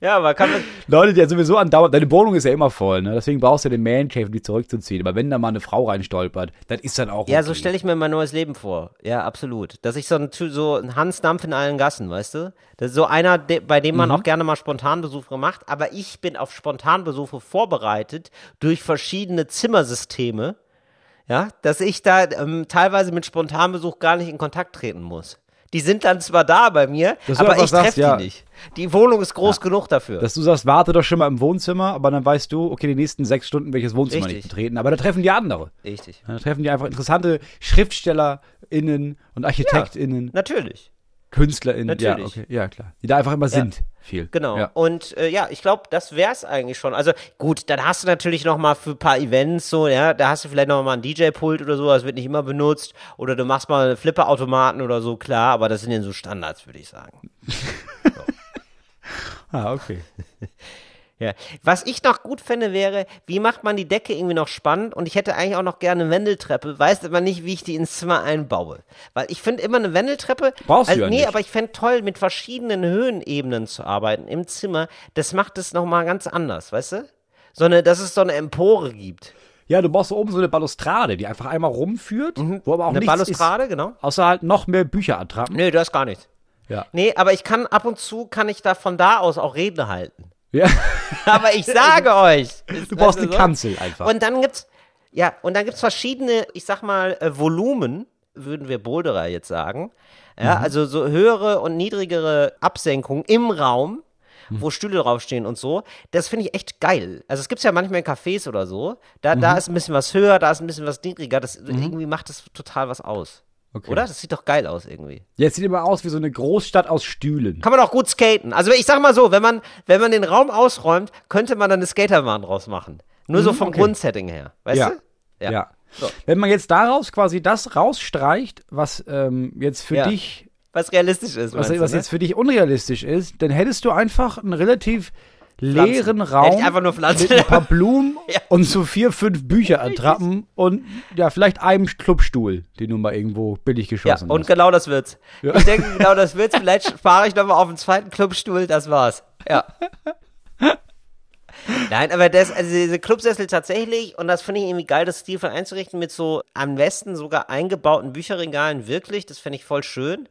Ja, aber kann man. Leute, die ja sowieso andauernd. Deine Wohnung ist ja immer voll, ne? Deswegen brauchst du den Man Cave, um die zurückzuziehen. Aber wenn da mal eine Frau reinstolpert, dann ist dann auch. Okay. Ja, so stelle ich mir mein neues Leben vor. Ja, absolut. Dass ich so ein, so ein Hansdampf in allen Gassen, weißt du? Das ist so einer, bei dem man mhm. auch gerne mal Spontanbesuche macht. Aber ich bin auf Spontanbesuche vorbereitet durch verschiedene Zimmersysteme ja, dass ich da ähm, teilweise mit Spontanbesuch gar nicht in Kontakt treten muss. Die sind dann zwar da bei mir, aber ich treffe ja. die nicht. Die Wohnung ist groß ja. genug dafür. Dass du sagst, warte doch schon mal im Wohnzimmer, aber dann weißt du, okay, die nächsten sechs Stunden welches Wohnzimmer Richtig. nicht betreten. Aber da treffen die andere. Richtig. Da treffen die einfach interessante SchriftstellerInnen und ArchitektInnen. Ja, natürlich. KünstlerInnen. Natürlich. Ja, okay. ja, klar. Die da einfach immer sind viel. Genau. Ja. Und äh, ja, ich glaube, das wäre es eigentlich schon. Also gut, dann hast du natürlich noch mal für ein paar Events so, ja, da hast du vielleicht noch mal ein DJ-Pult oder so, das wird nicht immer benutzt. Oder du machst mal Flipper-Automaten oder so, klar, aber das sind ja so Standards, würde ich sagen. so. ah, okay. Ja. Was ich noch gut fände, wäre, wie macht man die Decke irgendwie noch spannend? Und ich hätte eigentlich auch noch gerne eine Wendeltreppe, weiß aber nicht, wie ich die ins Zimmer einbaue. Weil ich finde immer eine Wendeltreppe. Brauchst also, du ja Nee, nicht. aber ich fände toll, mit verschiedenen Höhenebenen zu arbeiten im Zimmer. Das macht es nochmal ganz anders, weißt du? So eine, dass es so eine Empore gibt. Ja, du brauchst oben so eine Balustrade, die einfach einmal rumführt, mhm. wo aber auch eine nichts Balustrade, ist, genau. Außer halt noch mehr Bücher attrappen. Nee, das gar nicht. Ja. Nee, aber ich kann ab und zu, kann ich da von da aus auch Reden halten. Ja. Aber ich sage euch. Du brauchst eine so. Kanzel einfach. Und dann gibt's, ja, und dann gibt's verschiedene, ich sag mal, äh, Volumen, würden wir Boulderer jetzt sagen. Ja, mhm. also so höhere und niedrigere Absenkungen im Raum, mhm. wo Stühle draufstehen und so. Das finde ich echt geil. Also es gibt's ja manchmal in Cafés oder so. Da, mhm. da ist ein bisschen was höher, da ist ein bisschen was niedriger. Das mhm. irgendwie macht das total was aus. Okay. Oder? Das sieht doch geil aus irgendwie. Ja, es sieht immer aus wie so eine Großstadt aus Stühlen. Kann man auch gut skaten. Also ich sag mal so, wenn man, wenn man den Raum ausräumt, könnte man dann eine Skaterbahn draus machen. Nur so mhm, vom okay. Grundsetting her. Weißt ja. du? Ja. ja. So. Wenn man jetzt daraus quasi das rausstreicht, was ähm, jetzt für ja. dich. Was realistisch ist. Was, was ne? jetzt für dich unrealistisch ist, dann hättest du einfach ein relativ leeren Raum einfach nur mit ein paar Blumen ja. und so vier, fünf Bücher attrappen und ja, vielleicht einem Clubstuhl, den du mal irgendwo billig geschossen ja, und genau das wird's. Ja. Ich denke, genau das wird's. Vielleicht spare ich nochmal auf den zweiten Clubstuhl, das war's. Ja. Nein, aber das, also diese Clubsessel tatsächlich, und das finde ich irgendwie geil, das Stilvoll einzurichten mit so am besten sogar eingebauten Bücherregalen, wirklich, das finde ich voll schön.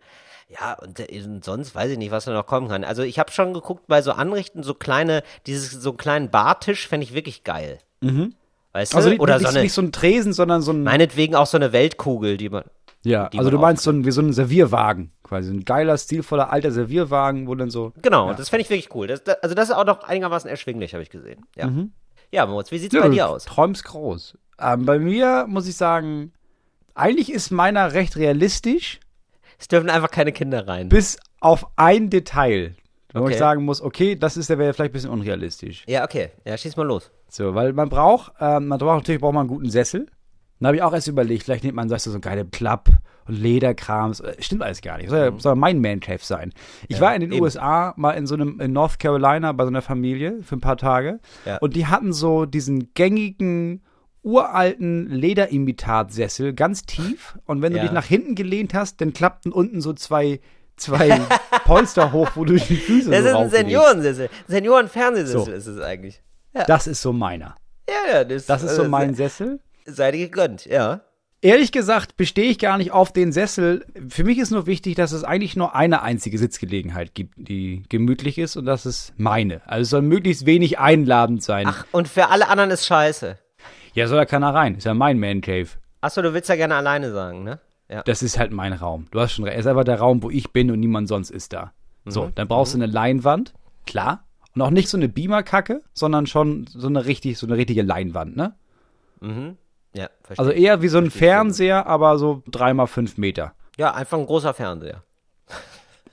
Ja, und, äh, und, sonst weiß ich nicht, was da noch kommen kann. Also ich habe schon geguckt bei so Anrichten, so kleine, dieses, so einen kleinen Bartisch fände ich wirklich geil. Mhm. Weißt also du? Nicht, Oder nicht, so eine, nicht so ein Tresen, sondern so ein. Meinetwegen auch so eine Weltkugel, die man. Ja, also du meinst so ein, wie so ein Servierwagen, quasi. Ein geiler, stilvoller, alter Servierwagen, wo dann so. Genau, ja. das fände ich wirklich cool. Das, das, also das ist auch noch einigermaßen erschwinglich, habe ich gesehen. Ja. Mhm. Ja, Moritz, wie sieht's ja, bei dir aus? Träumst groß. Ähm, bei mir muss ich sagen, eigentlich ist meiner recht realistisch. Es dürfen einfach keine Kinder rein. Bis auf ein Detail. Wo okay. ich sagen muss, okay, das ist der wäre vielleicht ein bisschen unrealistisch. Ja, okay. Ja, schieß mal los. So, weil man braucht, ähm, man braucht natürlich braucht man einen guten Sessel. Dann habe ich auch erst überlegt, vielleicht nimmt man, sagst du, so geile Klapp und Lederkrams. Äh, stimmt alles gar nicht. Soll, mhm. soll mein Man-Cave sein. Ich ja, war in den eben. USA mal in so einem, in North Carolina bei so einer Familie für ein paar Tage. Ja. Und die hatten so diesen gängigen uralten Lederimitatsessel, ganz tief. Und wenn du ja. dich nach hinten gelehnt hast, dann klappten unten so zwei, zwei Polster hoch, wo du die Füße Das so ist ein Seniorensessel. Seniorenfernsehsessel so. ist es eigentlich. Ja. Das ist so meiner. Ja, ja. Das, das ist so mein Sessel. Sei dir gegönnt, ja. Ehrlich gesagt bestehe ich gar nicht auf den Sessel. Für mich ist nur wichtig, dass es eigentlich nur eine einzige Sitzgelegenheit gibt, die gemütlich ist und das ist meine. Also es soll möglichst wenig einladend sein. Ach, und für alle anderen ist scheiße. Ja, soll ja keiner rein. Ist ja mein Man Cave. Achso, du willst ja gerne alleine sagen, ne? Ja. Das ist halt mein Raum. Du hast schon recht. Es ist einfach der Raum, wo ich bin und niemand sonst ist da. Mhm. So, dann brauchst mhm. du eine Leinwand. Klar. Und auch nicht so eine Beamer-Kacke, sondern schon so eine richtig, so eine richtige Leinwand, ne? Mhm. Ja, verstehe. Also eher wie so ein Fernseher, schon. aber so dreimal fünf Meter. Ja, einfach ein großer Fernseher.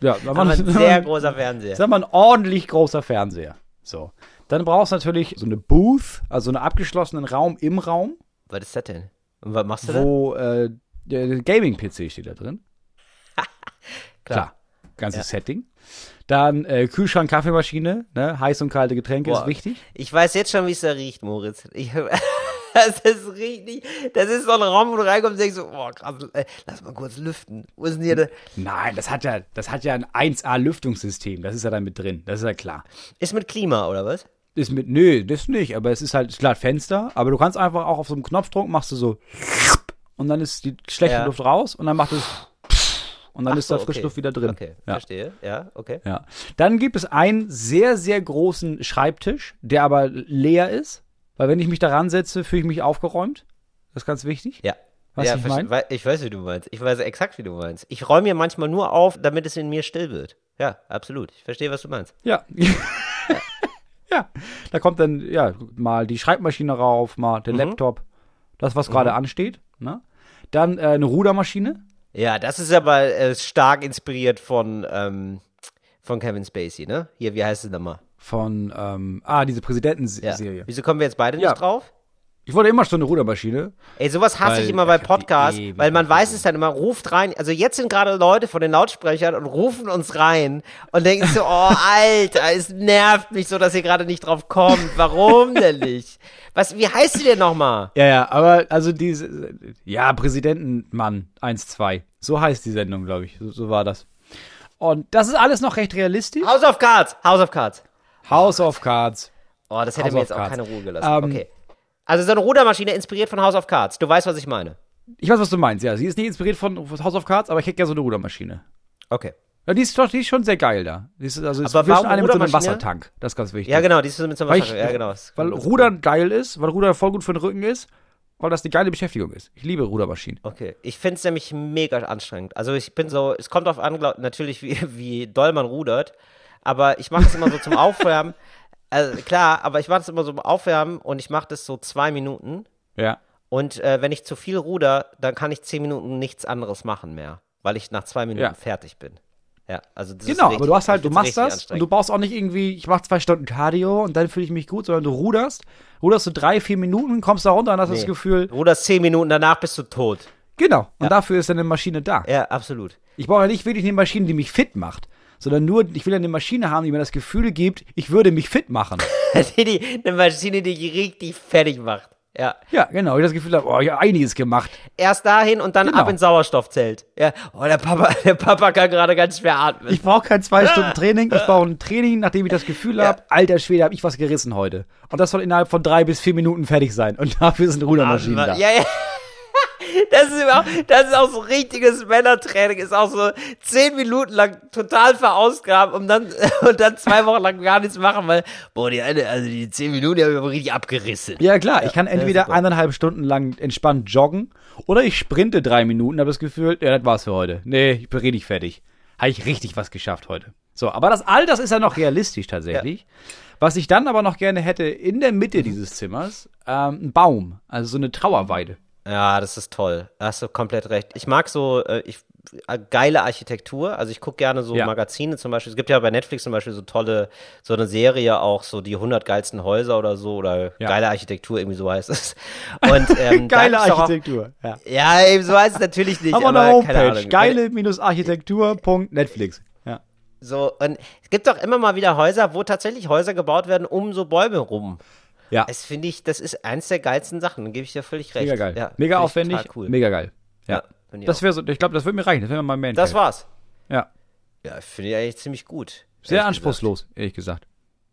Ja, aber ein sehr großer Fernseher. Sag mal, ein ordentlich großer Fernseher. So. Dann brauchst du natürlich so eine Booth, also einen abgeschlossenen Raum im Raum. Was ist das denn? Und was machst du da? Wo äh, der Gaming-PC steht da drin. Klar. Klar. Ganzes ja. Setting. Dann äh, Kühlschrank, Kaffeemaschine, ne? heiß und kalte Getränke Boah, ist wichtig. Ich weiß jetzt schon, wie es da riecht, Moritz. Ich, das ist richtig. Das ist so ein Raum, wo du reinkommst und denkst so, oh krass, ey, lass mal kurz lüften. Wo ist denn hier der? Nein, das hat ja, das hat ja ein 1A-Lüftungssystem. Das ist ja da mit drin. Das ist ja klar. Ist mit Klima, oder was? Ist mit, nö, das nicht, aber es ist halt, klar, Fenster, aber du kannst einfach auch auf so einem Knopfdruck machst du so und dann ist die schlechte ja. Luft raus und dann macht es und dann Ach ist da Frischluft okay. wieder drin. Okay, ja. verstehe. Ja, okay. Ja. Dann gibt es einen sehr, sehr großen Schreibtisch, der aber leer ist. Weil wenn ich mich daran setze, fühle ich mich aufgeräumt. Das ist ganz wichtig. Ja. Was ja, ich, mein? ich weiß, wie du meinst. Ich weiß exakt, wie du meinst. Ich räume mir manchmal nur auf, damit es in mir still wird. Ja, absolut. Ich verstehe, was du meinst. Ja. ja. Da kommt dann, ja, mal die Schreibmaschine rauf, mal der mhm. Laptop. Das, was gerade mhm. ansteht. Ne? Dann äh, eine Rudermaschine. Ja, das ist aber äh, stark inspiriert von, ähm, von Kevin Spacey, ne? Hier, wie heißt es nochmal? von, ähm, ah, diese Präsidentenserie. Ja. Wieso kommen wir jetzt beide ja. nicht drauf? Ich wollte immer schon eine Rudermaschine. Ey, sowas hasse weil, ich immer bei Podcasts, weil man weiß es dann immer, ruft rein. Also jetzt sind gerade Leute von den Lautsprechern und rufen uns rein und denken so, oh, Alter, es nervt mich so, dass ihr gerade nicht drauf kommt. Warum denn nicht? Was, wie heißt sie denn nochmal? Ja, ja, aber also diese, ja, Präsidentenmann 1, 2. So heißt die Sendung, glaube ich. So, so war das. Und das ist alles noch recht realistisch. House of Cards, House of Cards. House of Cards. Oh, das hätte House mir jetzt auch keine Ruhe gelassen. Ähm, okay. Also so eine Rudermaschine inspiriert von House of Cards. Du weißt, was ich meine. Ich weiß, was du meinst, ja. Sie ist nicht inspiriert von House of Cards, aber ich hätte gerne so eine Rudermaschine. Okay. Ja, die ist, doch, die ist schon sehr geil da. Die ist, also aber warum eine mit so einem Wassertank. Das ist ganz wichtig. Ja, genau, die ist mit so einem Wassertank. Ja, genau. Weil Rudern geil ist, weil Rudern voll gut für den Rücken ist, weil das eine geile Beschäftigung ist. Ich liebe Rudermaschinen. Okay. Ich finde es nämlich mega anstrengend. Also ich bin so, es kommt auf an, natürlich, wie, wie doll man rudert, aber ich mache es immer so zum Aufwärmen. Also klar, aber ich mache das immer so im Aufwärmen und ich mache das so zwei Minuten. Ja. Und äh, wenn ich zu viel ruder, dann kann ich zehn Minuten nichts anderes machen mehr, weil ich nach zwei Minuten ja. fertig bin. Ja, also das Genau, richtig, aber du hast halt, du machst das und du brauchst auch nicht irgendwie, ich mache zwei Stunden Cardio und dann fühle ich mich gut, sondern du ruderst, ruderst du drei, vier Minuten, kommst da runter und hast nee. das Gefühl. Du ruderst zehn Minuten, danach bist du tot. Genau, und ja. dafür ist eine Maschine da. Ja, absolut. Ich brauche ja nicht wirklich eine Maschine, die mich fit macht sondern nur, ich will eine Maschine haben, die mir das Gefühl gibt, ich würde mich fit machen. eine Maschine, die richtig fertig macht. Ja. Ja, genau. Ich das Gefühl habe, oh, ich habe einiges gemacht. Erst dahin und dann genau. ab ins Sauerstoffzelt. Ja. Oh, der Papa, der Papa kann gerade ganz schwer atmen. Ich brauche kein zwei Stunden Training. Ich brauche ein Training, nachdem ich das Gefühl ja. habe, alter Schwede, habe ich was gerissen heute. Und das soll innerhalb von drei bis vier Minuten fertig sein. Und dafür sind Rudermaschinen da. Ja, ja. Das ist, auch, das ist auch so richtiges Männertraining, ist auch so zehn Minuten lang total verausgabt und dann, und dann zwei Wochen lang gar nichts machen, weil, boah, die eine, also die zehn Minuten, die habe ich aber richtig abgerissen. Ja, klar, ich kann entweder eineinhalb Stunden lang entspannt joggen oder ich sprinte drei Minuten, habe das Gefühl, ja, das war's für heute. Nee, ich bin richtig fertig. Habe ich richtig was geschafft heute. So, aber das all das ist ja noch realistisch tatsächlich. Ja. Was ich dann aber noch gerne hätte, in der Mitte dieses Zimmers, ähm, ein Baum, also so eine Trauerweide. Ja, das ist toll. Hast du komplett recht. Ich mag so, äh, ich, äh, geile Architektur. Also ich gucke gerne so ja. Magazine zum Beispiel. Es gibt ja bei Netflix zum Beispiel so tolle, so eine Serie auch, so die 100 geilsten Häuser oder so oder ja. geile Architektur, irgendwie so heißt es. Und, ähm, geile Architektur. Auch, ja. ja, eben so heißt es natürlich nicht. aber eine Homepage. Geile-Architektur.netflix. Ja. So, und es gibt doch immer mal wieder Häuser, wo tatsächlich Häuser gebaut werden um so Bäume rum. Ja. Das finde ich, das ist eins der geilsten Sachen, gebe ich dir völlig recht. Mega geil. Ja, mega aufwendig, cool. mega geil. Ja. ja das wäre so, ich glaube, das würde mir reichen, das wäre mal mein Das war's. Ja. Ja, finde ich eigentlich ziemlich gut. Sehr anspruchslos, gesagt. ehrlich gesagt.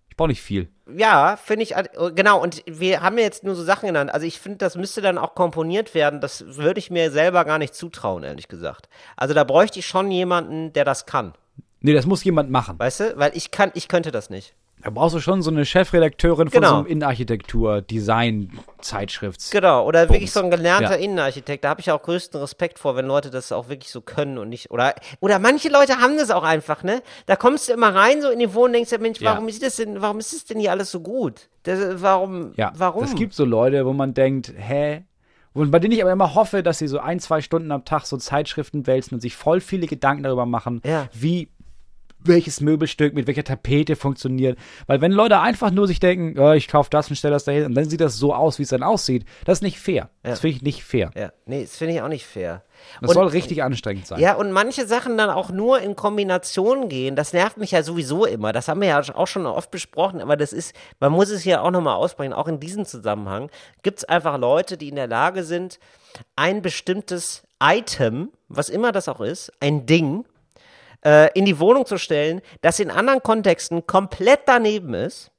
Ich brauche nicht viel. Ja, finde ich, genau. Und wir haben ja jetzt nur so Sachen genannt. Also ich finde, das müsste dann auch komponiert werden. Das würde ich mir selber gar nicht zutrauen, ehrlich gesagt. Also da bräuchte ich schon jemanden, der das kann. Nee, das muss jemand machen. Weißt du? Weil ich kann, ich könnte das nicht. Da brauchst du schon so eine Chefredakteurin von genau. so einem Innenarchitektur, Design, Zeitschrift. Genau, oder Bums. wirklich so ein gelernter ja. Innenarchitekt. Da habe ich auch größten Respekt vor, wenn Leute das auch wirklich so können und nicht. Oder, oder manche Leute haben das auch einfach, ne? Da kommst du immer rein, so in die Wohnung, und denkst ja, Mensch, warum ja. ist das denn, warum ist das denn hier alles so gut? Das, warum? Ja, warum? Es gibt so Leute, wo man denkt, hä? Und bei denen ich aber immer hoffe, dass sie so ein, zwei Stunden am Tag so Zeitschriften wälzen und sich voll viele Gedanken darüber machen, ja. wie welches Möbelstück mit welcher Tapete funktioniert. Weil wenn Leute einfach nur sich denken, oh, ich kaufe das und stelle das dahin und dann sieht das so aus, wie es dann aussieht, das ist nicht fair. Ja. Das finde ich nicht fair. Ja, nee, das finde ich auch nicht fair. Das und, soll richtig anstrengend sein. Ja, und manche Sachen dann auch nur in Kombination gehen, das nervt mich ja sowieso immer. Das haben wir ja auch schon oft besprochen, aber das ist, man muss es ja auch nochmal ausbringen, auch in diesem Zusammenhang gibt es einfach Leute, die in der Lage sind, ein bestimmtes Item, was immer das auch ist, ein Ding, äh, in die Wohnung zu stellen, das in anderen Kontexten komplett daneben ist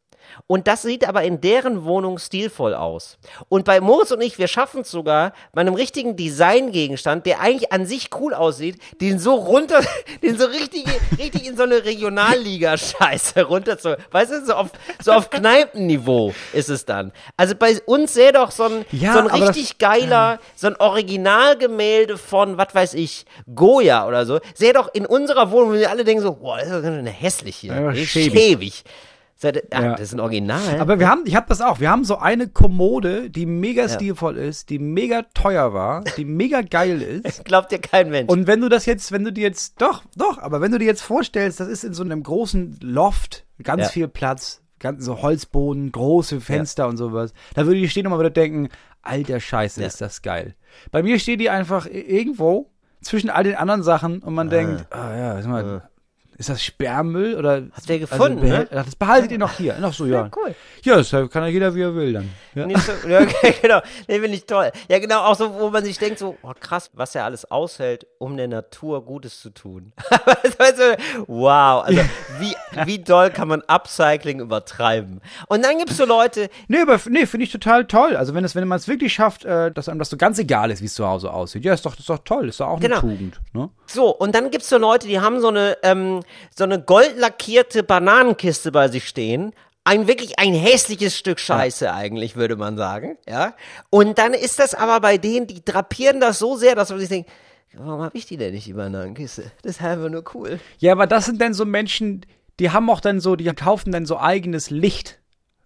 und das sieht aber in deren Wohnung stilvoll aus. Und bei Moritz und ich, wir schaffen es sogar, bei einem richtigen Designgegenstand, der eigentlich an sich cool aussieht, den so runter, den so richtig, richtig in so eine Regionalliga-Scheiße runter zu, weißt du, so auf, so auf Kneipenniveau ist es dann. Also bei uns sähe doch so ein, ja, so ein richtig das, geiler, so ein Originalgemälde von, was weiß ich, Goya oder so, sähe doch in unserer Wohnung, wo wir alle denken so, boah, das ist eine hässliche, ja, schäbig. schäbig. Ach, ja. das ist ein Original. Aber wir haben, ich habe das auch. Wir haben so eine Kommode, die mega stilvoll ist, die mega teuer war, die mega geil ist. Glaubt dir kein Mensch. Und wenn du das jetzt, wenn du dir jetzt, doch, doch, aber wenn du dir jetzt vorstellst, das ist in so einem großen Loft, ganz ja. viel Platz, ganz so Holzboden, große Fenster ja. und sowas, da würde ich stehen und mal wieder denken, alter Scheiße, ist das geil. Bei mir steht die einfach irgendwo zwischen all den anderen Sachen und man ah. denkt, ah ja, sag mal, ah ist das Sperrmüll oder? Hat der also gefunden, also, ne? Das behaltet ihr noch hier. Noch so, ja. ja cool. Ja, das kann ja jeder, wie er will dann. Ja, nee, so, ja okay, genau. Nee, finde ich toll. Ja, genau, auch so, wo man sich denkt, so, oh, krass, was er alles aushält, um der Natur Gutes zu tun. wow, also wie, wie doll kann man Upcycling übertreiben? Und dann gibt es so Leute. Nee, aber nee, finde ich total toll. Also wenn, wenn man es wirklich schafft, äh, dass einem das so ganz egal ist, wie es zu Hause aussieht. Ja, ist doch, ist doch toll, ist doch auch genau. eine Tugend. Ne? So, und dann gibt es so Leute, die haben so eine, ähm, so eine goldlackierte Bananenkiste bei sich stehen. Ein wirklich ein hässliches Stück Scheiße ja. eigentlich, würde man sagen. Ja. Und dann ist das aber bei denen, die drapieren das so sehr, dass man sich denkt, warum habe ich die denn nicht, die Bananenkiste? Das ist einfach nur cool. Ja, aber das sind dann so Menschen, die haben auch dann so, die kaufen dann so eigenes Licht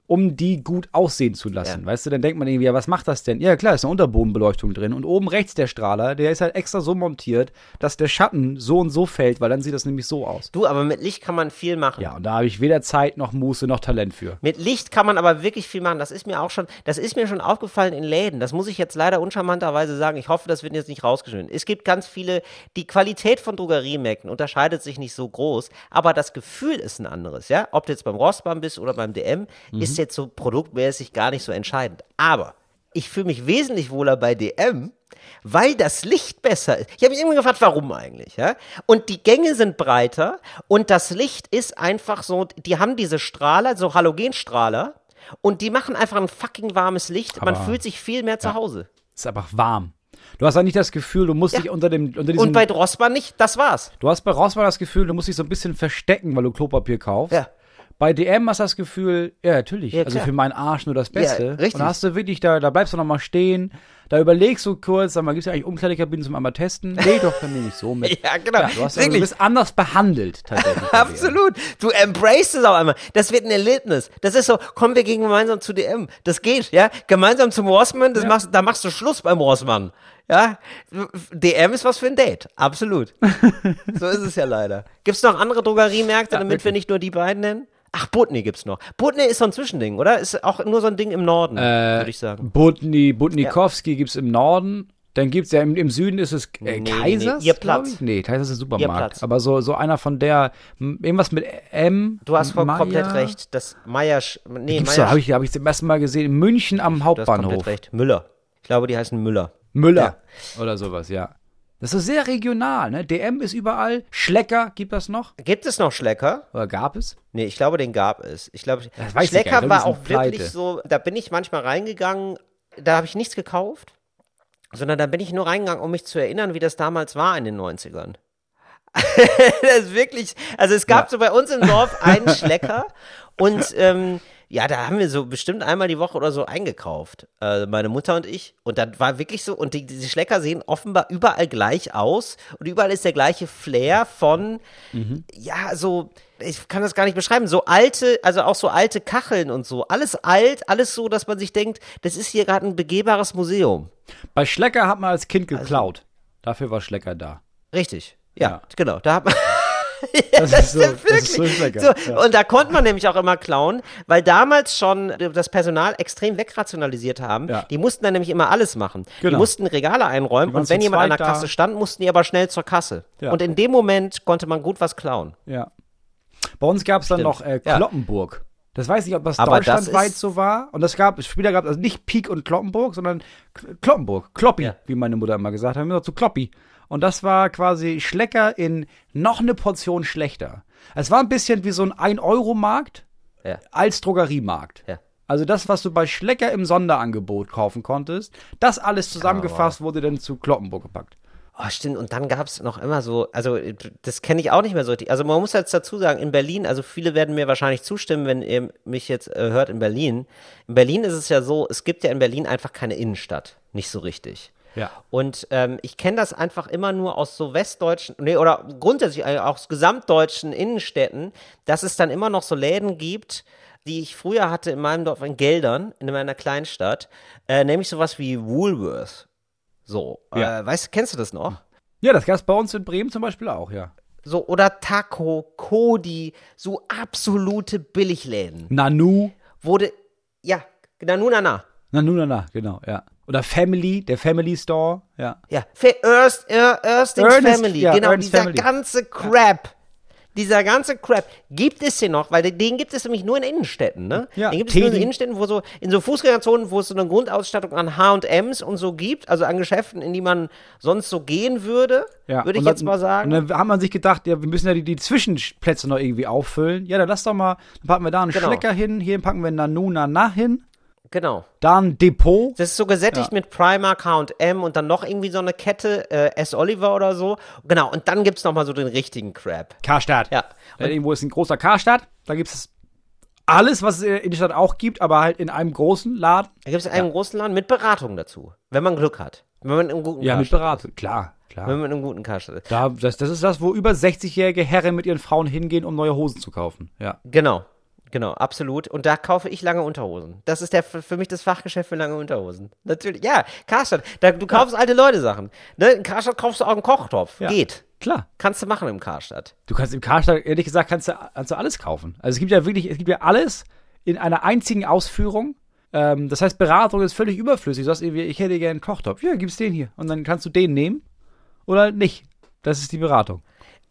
um die gut aussehen zu lassen. Ja. Weißt du, dann denkt man irgendwie, ja, was macht das denn? Ja, klar, ist eine Unterbodenbeleuchtung drin. Und oben rechts der Strahler, der ist halt extra so montiert, dass der Schatten so und so fällt, weil dann sieht das nämlich so aus. Du, aber mit Licht kann man viel machen. Ja, und da habe ich weder Zeit noch Muße noch Talent für. Mit Licht kann man aber wirklich viel machen. Das ist mir auch schon, das ist mir schon aufgefallen in Läden. Das muss ich jetzt leider uncharmanterweise sagen. Ich hoffe, das wird jetzt nicht rausgeschnitten. Es gibt ganz viele, die Qualität von Drogeriemärkten unterscheidet sich nicht so groß, aber das Gefühl ist ein anderes, ja? Ob du jetzt beim Rossmann bist oder beim DM, mhm. ist jetzt so Produkt produktmäßig gar nicht so entscheidend. Aber ich fühle mich wesentlich wohler bei DM, weil das Licht besser ist. Ich habe mich immer gefragt, warum eigentlich, ja? Und die Gänge sind breiter und das Licht ist einfach so, die haben diese Strahler, so Halogenstrahler und die machen einfach ein fucking warmes Licht. Aber Man fühlt sich viel mehr zu Hause. Ist einfach warm. Du hast auch nicht das Gefühl, du musst ja. dich unter dem unter diesem Und bei Rossmann nicht, das war's. Du hast bei Rossmann das Gefühl, du musst dich so ein bisschen verstecken, weil du Klopapier kaufst. Ja. Bei DM hast du das Gefühl, ja, natürlich, ja, also für meinen Arsch nur das Beste. Ja, richtig. Und da hast du wirklich, da, da bleibst du nochmal stehen, da überlegst du kurz, sag mal, gibt es ja eigentlich Umkleidekabinen zum einmal testen? Nee, doch, dann nehme ich so mit. ja, genau. Ja, du, hast, also, du bist anders behandelt, tatsächlich. Absolut. Du embrace es auch einmal. Das wird ein Erlebnis. Das ist so, kommen wir gegen gemeinsam zu DM. Das geht, ja. Gemeinsam zum Rossmann, das machst, da machst du Schluss beim Rossmann. Ja, DM ist was für ein Date. Absolut. so ist es ja leider. Gibt es noch andere Drogeriemärkte, damit wir nicht nur die beiden nennen? Ach, Botny gibt's noch. Botny ist so ein Zwischending, oder? Ist auch nur so ein Ding im Norden, äh, würde ich sagen. Botny, Botnikowski ja. gibt's im Norden. Dann gibt's ja im, im Süden ist es äh, nee, Kaisers. Nee, ihr Platz. Nee, Kaisers ist Supermarkt. Aber so, so einer von der, irgendwas mit M. Du hast voll komplett recht. Das Meier, nee, Meier. Habe ich, hab ich zum ersten Mal gesehen in München am Hauptbahnhof. Du hast komplett recht. Müller. Ich glaube, die heißen Müller. Müller. Ja. Oder sowas, ja. Das ist sehr regional, ne? DM ist überall. Schlecker gibt das noch? Gibt es noch Schlecker? Oder gab es? Nee, ich glaube, den gab es. Ich glaube, Schlecker ich war auch wirklich so, da bin ich manchmal reingegangen, da habe ich nichts gekauft, sondern da bin ich nur reingegangen, um mich zu erinnern, wie das damals war in den 90ern. das ist wirklich, also es gab ja. so bei uns im Dorf einen Schlecker und ähm, ja, da haben wir so bestimmt einmal die Woche oder so eingekauft. Äh, meine Mutter und ich. Und dann war wirklich so, und die, diese Schlecker sehen offenbar überall gleich aus. Und überall ist der gleiche Flair von, mhm. ja, so, ich kann das gar nicht beschreiben, so alte, also auch so alte Kacheln und so. Alles alt, alles so, dass man sich denkt, das ist hier gerade ein begehbares Museum. Bei Schlecker hat man als Kind also geklaut. Also, Dafür war Schlecker da. Richtig. Ja, ja. genau. Da hat man. ja, das, das, ist so, wirklich. Das ist so so, ja. Und da konnte man nämlich auch immer klauen, weil damals schon das Personal extrem wegrationalisiert haben. Ja. Die mussten dann nämlich immer alles machen. Genau. Die mussten Regale einräumen und wenn jemand an der Kasse stand, mussten die aber schnell zur Kasse. Ja. Und in dem Moment konnte man gut was klauen. Ja. Bei uns gab es dann noch äh, Kloppenburg. Das weiß ich, ob das aber deutschlandweit das so war. Und es gab, später gab es also nicht Pik und Kloppenburg, sondern Kloppenburg, Kloppi, wie meine Mutter immer gesagt hat. Immer zu Kloppi. Und das war quasi Schlecker in noch eine Portion schlechter. Es war ein bisschen wie so ein 1-Euro-Markt ja. als Drogeriemarkt. Ja. Also das, was du bei Schlecker im Sonderangebot kaufen konntest, das alles zusammengefasst wurde dann zu Kloppenburg gepackt. Oh, stimmt. Und dann gab es noch immer so, also das kenne ich auch nicht mehr so. Also man muss jetzt dazu sagen, in Berlin, also viele werden mir wahrscheinlich zustimmen, wenn ihr mich jetzt äh, hört in Berlin. In Berlin ist es ja so, es gibt ja in Berlin einfach keine Innenstadt. Nicht so richtig. Ja. Und ähm, ich kenne das einfach immer nur aus so westdeutschen, nee, oder grundsätzlich auch aus gesamtdeutschen Innenstädten, dass es dann immer noch so Läden gibt, die ich früher hatte in meinem Dorf in Geldern, in meiner Kleinstadt, äh, nämlich sowas wie Woolworth. So, ja. äh, weißt kennst du das noch? Ja, das gab es bei uns in Bremen zum Beispiel auch, ja. So, oder Taco, Kodi, so absolute Billigläden. Nanu. Wurde, ja, Nanu Nana. Nanu Nana, genau, ja. Oder Family, der Family Store, ja. Ja, Ernst, Erstings Family, ja, genau, Ernst dieser Family. ganze Crap. Ja. Dieser ganze Crap gibt es hier noch, weil den gibt es nämlich nur in Innenstädten, ne? Ja, den gibt es nur in Innenstädten, wo so, in so Fußgängerzonen, wo es so eine Grundausstattung an H&M's und so gibt, also an Geschäften, in die man sonst so gehen würde, ja, würde ich dann, jetzt mal sagen. Und dann hat man sich gedacht, ja, wir müssen ja die, die Zwischenplätze noch irgendwie auffüllen. Ja, dann lass doch mal, dann packen wir da einen genau. Schlecker hin, hier packen wir einen Nanu Nana hin. Genau. Dann Depot. Das ist so gesättigt ja. mit Primark, H&M und dann noch irgendwie so eine Kette, äh, S. Oliver oder so. Genau, und dann gibt es nochmal so den richtigen Crap. Karstadt. Ja. Und irgendwo ist ein großer Karstadt, da gibt es alles, was es in der Stadt auch gibt, aber halt in einem großen Laden. Da gibt es einen ja. großen Laden mit Beratung dazu, wenn man Glück hat. Wenn man einen guten Ja, Karstadt mit Beratung, klar. Klar. Wenn man einen guten Karstadt ist. Da, das, das ist das, wo über 60-jährige Herren mit ihren Frauen hingehen, um neue Hosen zu kaufen. Ja. Genau. Genau, absolut. Und da kaufe ich lange Unterhosen. Das ist der für mich das Fachgeschäft für lange Unterhosen. Natürlich, ja, Karstadt. Da, du kaufst ja. alte Leute Sachen. Ne? In Karstadt kaufst du auch einen Kochtopf. Ja. Geht. Klar. Kannst du machen im Karstadt. Du kannst im Karstadt, ehrlich gesagt, kannst du, kannst du alles kaufen. Also es gibt ja wirklich, es gibt ja alles in einer einzigen Ausführung. Ähm, das heißt, Beratung ist völlig überflüssig. Du sagst irgendwie, ich hätte gerne einen Kochtopf. Ja, gib's den hier. Und dann kannst du den nehmen oder nicht. Das ist die Beratung.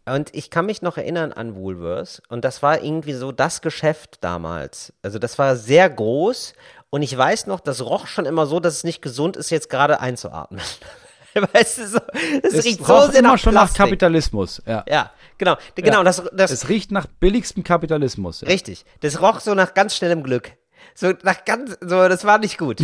Und ich kann mich noch erinnern an Woolworths und das war irgendwie so das Geschäft damals. Also das war sehr groß und ich weiß noch, das roch schon immer so, dass es nicht gesund ist, jetzt gerade einzuatmen. weißt du, so, das es riecht so sehr nach schon Plastik. nach Kapitalismus. Ja, ja genau. genau ja. Das, das, es riecht nach billigstem Kapitalismus. Ja. Richtig. Das roch so nach ganz schnellem Glück. So nach ganz, so, das war nicht gut.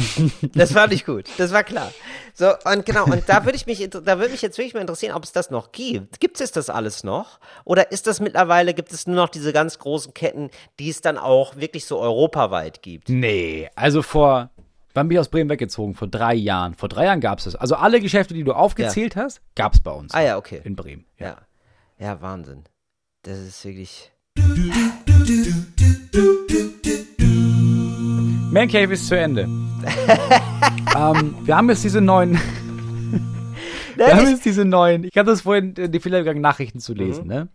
Das war nicht gut. Das war klar. So, und genau, und da würde ich mich, da würde mich jetzt wirklich mal interessieren, ob es das noch gibt. Gibt es das alles noch? Oder ist das mittlerweile, gibt es nur noch diese ganz großen Ketten, die es dann auch wirklich so europaweit gibt? Nee, also vor, wann bin ich aus Bremen weggezogen? Vor drei Jahren. Vor drei Jahren gab es das. Also alle Geschäfte, die du aufgezählt ja. hast, gab es bei uns. Ah ja, okay. In Bremen. Ja. ja. Ja, Wahnsinn. Das ist wirklich. Man Cave ist zu Ende. ähm, wir haben jetzt diese neuen. wir haben jetzt diese neuen. Ich hatte das vorhin die Fehler gegangen, Nachrichten zu lesen, mhm. ne?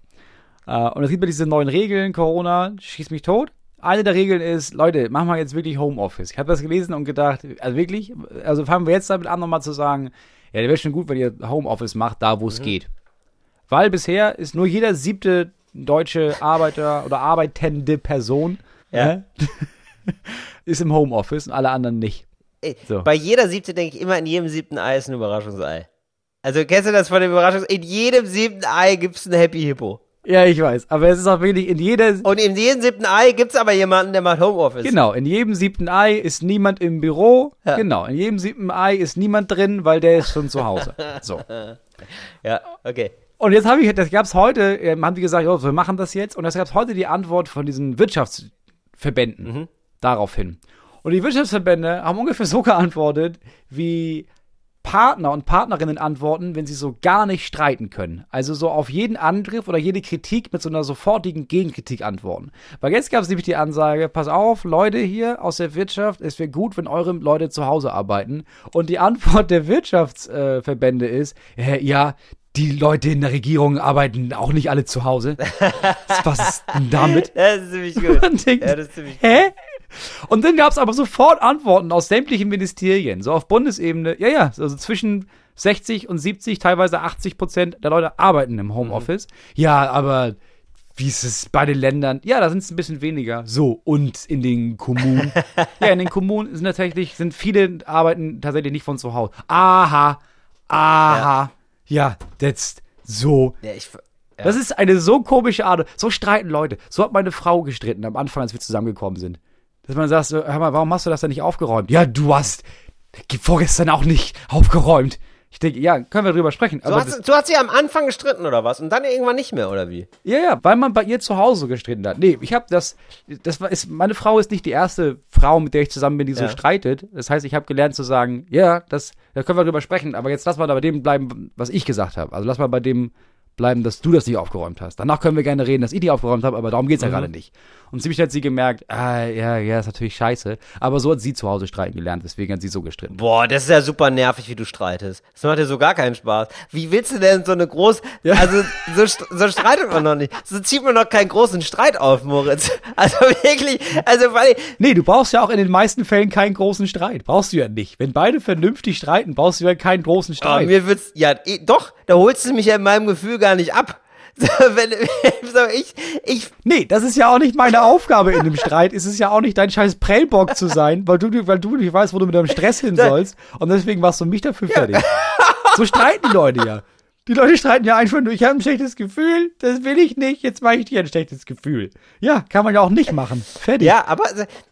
Uh, und es gibt ja diese neuen Regeln, Corona, schießt mich tot. Eine der Regeln ist, Leute, machen wir jetzt wirklich Homeoffice. Ich habe das gelesen und gedacht, also wirklich, also fangen wir jetzt damit an, nochmal zu sagen, ja, der wäre schon gut, wenn ihr Homeoffice macht, da wo es mhm. geht. Weil bisher ist nur jeder siebte deutsche Arbeiter oder arbeitende Person ja. ne? ist im Homeoffice und alle anderen nicht. So. Bei jeder siebte denke ich immer, in jedem siebten Ei ist ein Überraschungsei. Also kennst du das von dem Überraschungs... In jedem siebten Ei gibt es ein Happy Hippo. Ja, ich weiß. Aber es ist auch wirklich in jeder. Und in jedem siebten Ei gibt es aber jemanden, der macht Homeoffice. Genau, in jedem siebten Ei ist niemand im Büro. Ja. Genau, in jedem siebten Ei ist niemand drin, weil der ist schon zu Hause. So. Ja, okay. Und jetzt habe ich, das gab es heute, ähm, haben die gesagt, oh, wir machen das jetzt. Und das gab es heute die Antwort von diesen Wirtschaftsverbänden mhm. Daraufhin. Und die Wirtschaftsverbände haben ungefähr so geantwortet, wie Partner und Partnerinnen antworten, wenn sie so gar nicht streiten können. Also so auf jeden Angriff oder jede Kritik mit so einer sofortigen Gegenkritik antworten. Weil jetzt gab es nämlich die Ansage, pass auf, Leute hier aus der Wirtschaft, es wäre gut, wenn eure Leute zu Hause arbeiten. Und die Antwort der Wirtschaftsverbände äh, ist, äh, ja, die Leute in der Regierung arbeiten auch nicht alle zu Hause. Was ist denn damit? Das ist ziemlich gut. Denkt, ja, das ist ziemlich hä? Und dann gab es aber sofort Antworten aus sämtlichen Ministerien, so auf Bundesebene. Ja, ja, also zwischen 60 und 70, teilweise 80 Prozent der Leute arbeiten im Homeoffice. Mhm. Ja, aber wie ist es bei den Ländern? Ja, da sind es ein bisschen weniger. So, und in den Kommunen? ja, in den Kommunen sind tatsächlich, sind viele arbeiten tatsächlich nicht von zu Hause. Aha, aha, ja, ja that's so. Ja, ich, ja. Das ist eine so komische Art. So streiten Leute. So hat meine Frau gestritten am Anfang, als wir zusammengekommen sind dass man sagt, so, hör mal, warum hast du das denn nicht aufgeräumt? Ja, du hast vorgestern auch nicht aufgeräumt. Ich denke, ja, können wir drüber sprechen. Du hast, du hast sie am Anfang gestritten oder was? Und dann irgendwann nicht mehr, oder wie? Ja, ja, weil man bei ihr zu Hause gestritten hat. Nee, ich habe das, das ist, meine Frau ist nicht die erste Frau, mit der ich zusammen bin, die ja. so streitet. Das heißt, ich habe gelernt zu sagen, ja, das, da können wir drüber sprechen, aber jetzt lass mal da bei dem bleiben, was ich gesagt habe. Also lass mal bei dem bleiben, dass du das nicht aufgeräumt hast. Danach können wir gerne reden, dass ich die aufgeräumt habe, aber darum geht es ja mhm. gerade nicht. Und ziemlich hat sie gemerkt, ah, ja, ja, ist natürlich scheiße. Aber so hat sie zu Hause streiten gelernt, deswegen hat sie so gestritten. Boah, das ist ja super nervig, wie du streitest. Das macht ja so gar keinen Spaß. Wie willst du denn so eine groß, ja. also so, so streitet man noch nicht. So zieht man noch keinen großen Streit auf, Moritz. Also wirklich, also weil. Nee, du brauchst ja auch in den meisten Fällen keinen großen Streit. Brauchst du ja nicht. Wenn beide vernünftig streiten, brauchst du ja keinen großen oh, Streit. Oh, mir wird's, ja, eh, doch, da holst du mich ja in meinem Gefühl gar nicht ab. wenn, so ich, ich. Nee, das ist ja auch nicht meine Aufgabe in dem Streit. Es ist ja auch nicht dein scheiß Prellbock zu sein, weil du, weil du nicht weißt, wo du mit deinem Stress hin sollst. Und deswegen machst du mich dafür fertig. So streiten die Leute ja. Die Leute streiten ja einfach nur, ich habe ein schlechtes Gefühl, das will ich nicht, jetzt mache ich dir ein schlechtes Gefühl. Ja, kann man ja auch nicht machen. Fertig. Ja, aber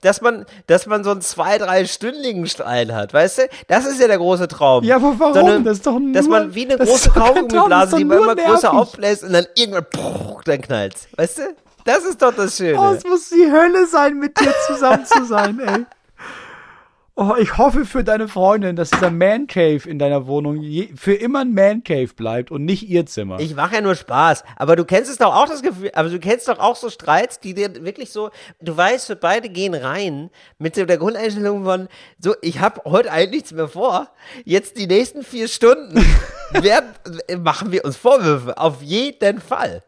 dass man, dass man so einen zwei, drei stündigen Streit hat, weißt du, das ist ja der große Traum. Ja, aber warum? Sondern, das ist doch nur, Dass man wie eine große Kaugummiblase, die man immer nervig. größer aufbläst und dann irgendwann, pff, dann knallt's. Weißt du? Das ist doch das Schöne. Oh, es muss die Hölle sein, mit dir zusammen zu sein, ey. Oh, ich hoffe für deine Freundin, dass dieser Man Cave in deiner Wohnung je, für immer ein Man Cave bleibt und nicht ihr Zimmer. Ich mache ja nur Spaß, aber du kennst es doch auch das Gefühl, aber du kennst doch auch so Streits, die dir wirklich so, du weißt, wir beide gehen rein mit der Grundeinstellung von so, ich habe heute eigentlich nichts mehr vor. Jetzt die nächsten vier Stunden werden, machen wir uns Vorwürfe auf jeden Fall.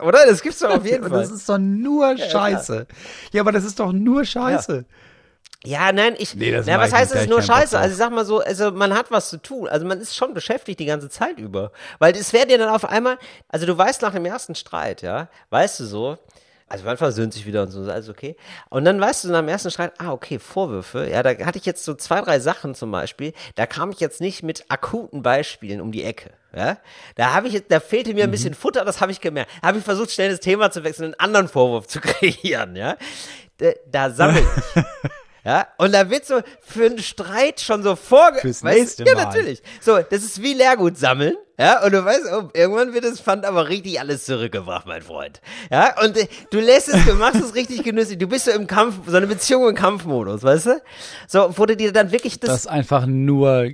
Oder? Das gibt's doch auf jeden Fall. Das ist doch nur Scheiße. Ja, ja, aber das ist doch nur Scheiße. Ja. Ja, nein, ich. Nee, das na, was heißt, es ist nur scheiße? Also ich sag mal so, also man hat was zu tun. Also man ist schon beschäftigt die ganze Zeit über. Weil es wäre dir dann auf einmal, also du weißt nach dem ersten Streit, ja, weißt du so, also man versöhnt sich wieder und so, alles okay. Und dann weißt du nach dem ersten Streit, ah, okay, Vorwürfe. Ja, da hatte ich jetzt so zwei, drei Sachen zum Beispiel. Da kam ich jetzt nicht mit akuten Beispielen um die Ecke. Ja, da habe ich da fehlte mir ein mhm. bisschen Futter, das habe ich gemerkt. Da habe ich versucht, schnell das Thema zu wechseln, einen anderen Vorwurf zu kreieren, ja. Da, da sammle ich. Ja, und da wird so für einen Streit schon so vorge... Fürs nächste Mal. Ja, natürlich. So, das ist wie Leergut sammeln. Ja, und du weißt, oh, irgendwann wird das Pfand aber richtig alles zurückgebracht, mein Freund. Ja, und äh, du lässt es, du machst es richtig genüsslich. Du bist so im Kampf, so eine Beziehung im Kampfmodus, weißt du? So, wurde dir dann wirklich das. Das ist einfach nur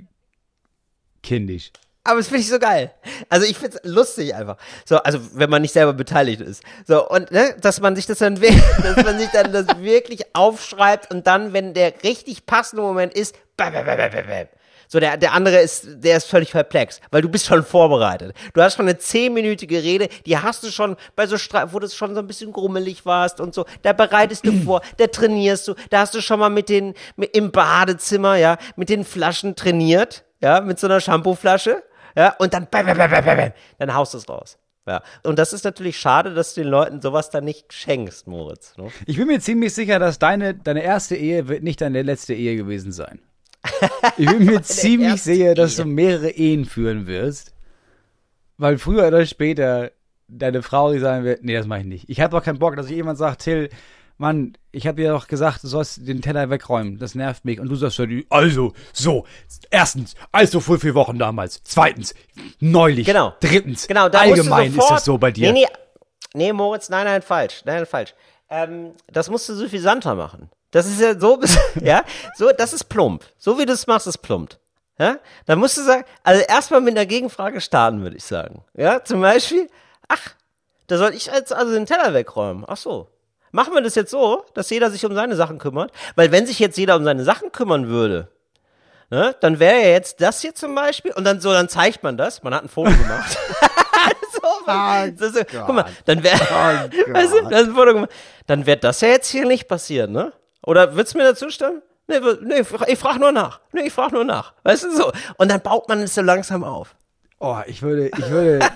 kindisch. Aber das finde ich so geil. Also ich finde es lustig einfach. So, also wenn man nicht selber beteiligt ist. So, und ne, dass man sich das dann dass man sich dann das wirklich aufschreibt und dann, wenn der richtig passende Moment ist, bam, bam, bam, bam, bam. So, der, der andere ist, der ist völlig perplex, weil du bist schon vorbereitet. Du hast schon eine zehnminütige Rede, die hast du schon bei so Streit, wo du schon so ein bisschen grummelig warst und so. Da bereitest du vor, da trainierst du, da hast du schon mal mit den, mit, im Badezimmer, ja, mit den Flaschen trainiert, ja, mit so einer Shampooflasche ja, und dann, bam, bam, bam, bam, dann haust du es raus. Ja. Und das ist natürlich schade, dass du den Leuten sowas dann nicht schenkst, Moritz. Ne? Ich bin mir ziemlich sicher, dass deine, deine erste Ehe wird nicht deine letzte Ehe gewesen sein. Ich bin mir ziemlich sicher, dass du mehrere Ehen führen wirst. Weil früher oder später deine Frau die sagen wird, nee, das mache ich nicht. Ich habe doch keinen Bock, dass ich jemand sagt, Till, Mann, ich habe dir doch gesagt, du sollst den Teller wegräumen. Das nervt mich. Und du sagst also, so, erstens, also vor vier Wochen damals. Zweitens, neulich. Genau. Drittens, genau, allgemein sofort, ist das so bei dir. Nee, nee, nee Moritz, nein, nein, falsch. Nein, nein, falsch. Ähm, das musst du suffisanter machen. Das ist ja so, ja, so, das ist plump. So wie du es machst, ist plump. Ja, dann musst du sagen, also erstmal mit einer Gegenfrage starten, würde ich sagen. Ja, zum Beispiel, ach, da soll ich jetzt also den Teller wegräumen. Ach so. Machen wir das jetzt so, dass jeder sich um seine Sachen kümmert? Weil wenn sich jetzt jeder um seine Sachen kümmern würde, ne, dann wäre ja jetzt das hier zum Beispiel und dann so, dann zeigt man das. Man hat ein Foto gemacht. so, oh so, so, guck mal, dann wäre, oh weißt du, das ein Foto gemacht. Dann wäre das ja jetzt hier nicht passiert, ne? Oder würdest du mir dazu stimmen? Nee, nee ich frage nur nach. Nee, ich frage nur nach. Weißt du so? Und dann baut man es so langsam auf. Oh, ich würde, ich würde,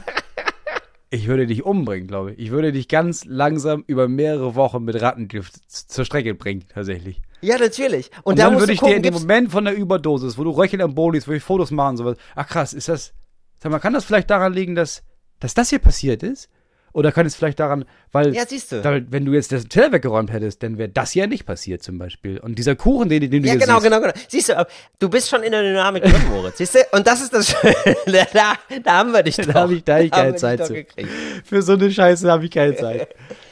ich würde dich umbringen, glaube ich. Ich würde dich ganz langsam über mehrere Wochen mit Rattengift zur Strecke bringen, tatsächlich. Ja, natürlich. Und, Und dann würde ich gucken, dir in dem Moment von der Überdosis, wo du Röcheln am Boden liest, wo ich Fotos machen und sowas. Ach krass, ist das. Sag mal, kann das vielleicht daran liegen, dass, dass das hier passiert ist? Oder kann es vielleicht daran, weil, ja, siehst du. Weil, wenn du jetzt das Teller weggeräumt hättest, dann wäre das ja nicht passiert zum Beispiel. Und dieser Kuchen, den, den du ja, hier genau, siehst. genau, genau. Siehst du, du bist schon in der Dynamik drin, Moritz. Siehst du? Und das ist das Schöne. Da, da haben wir dich doch. Da habe ich, da hab ich keine Zeit zu. Für so eine Scheiße habe ich keine Zeit.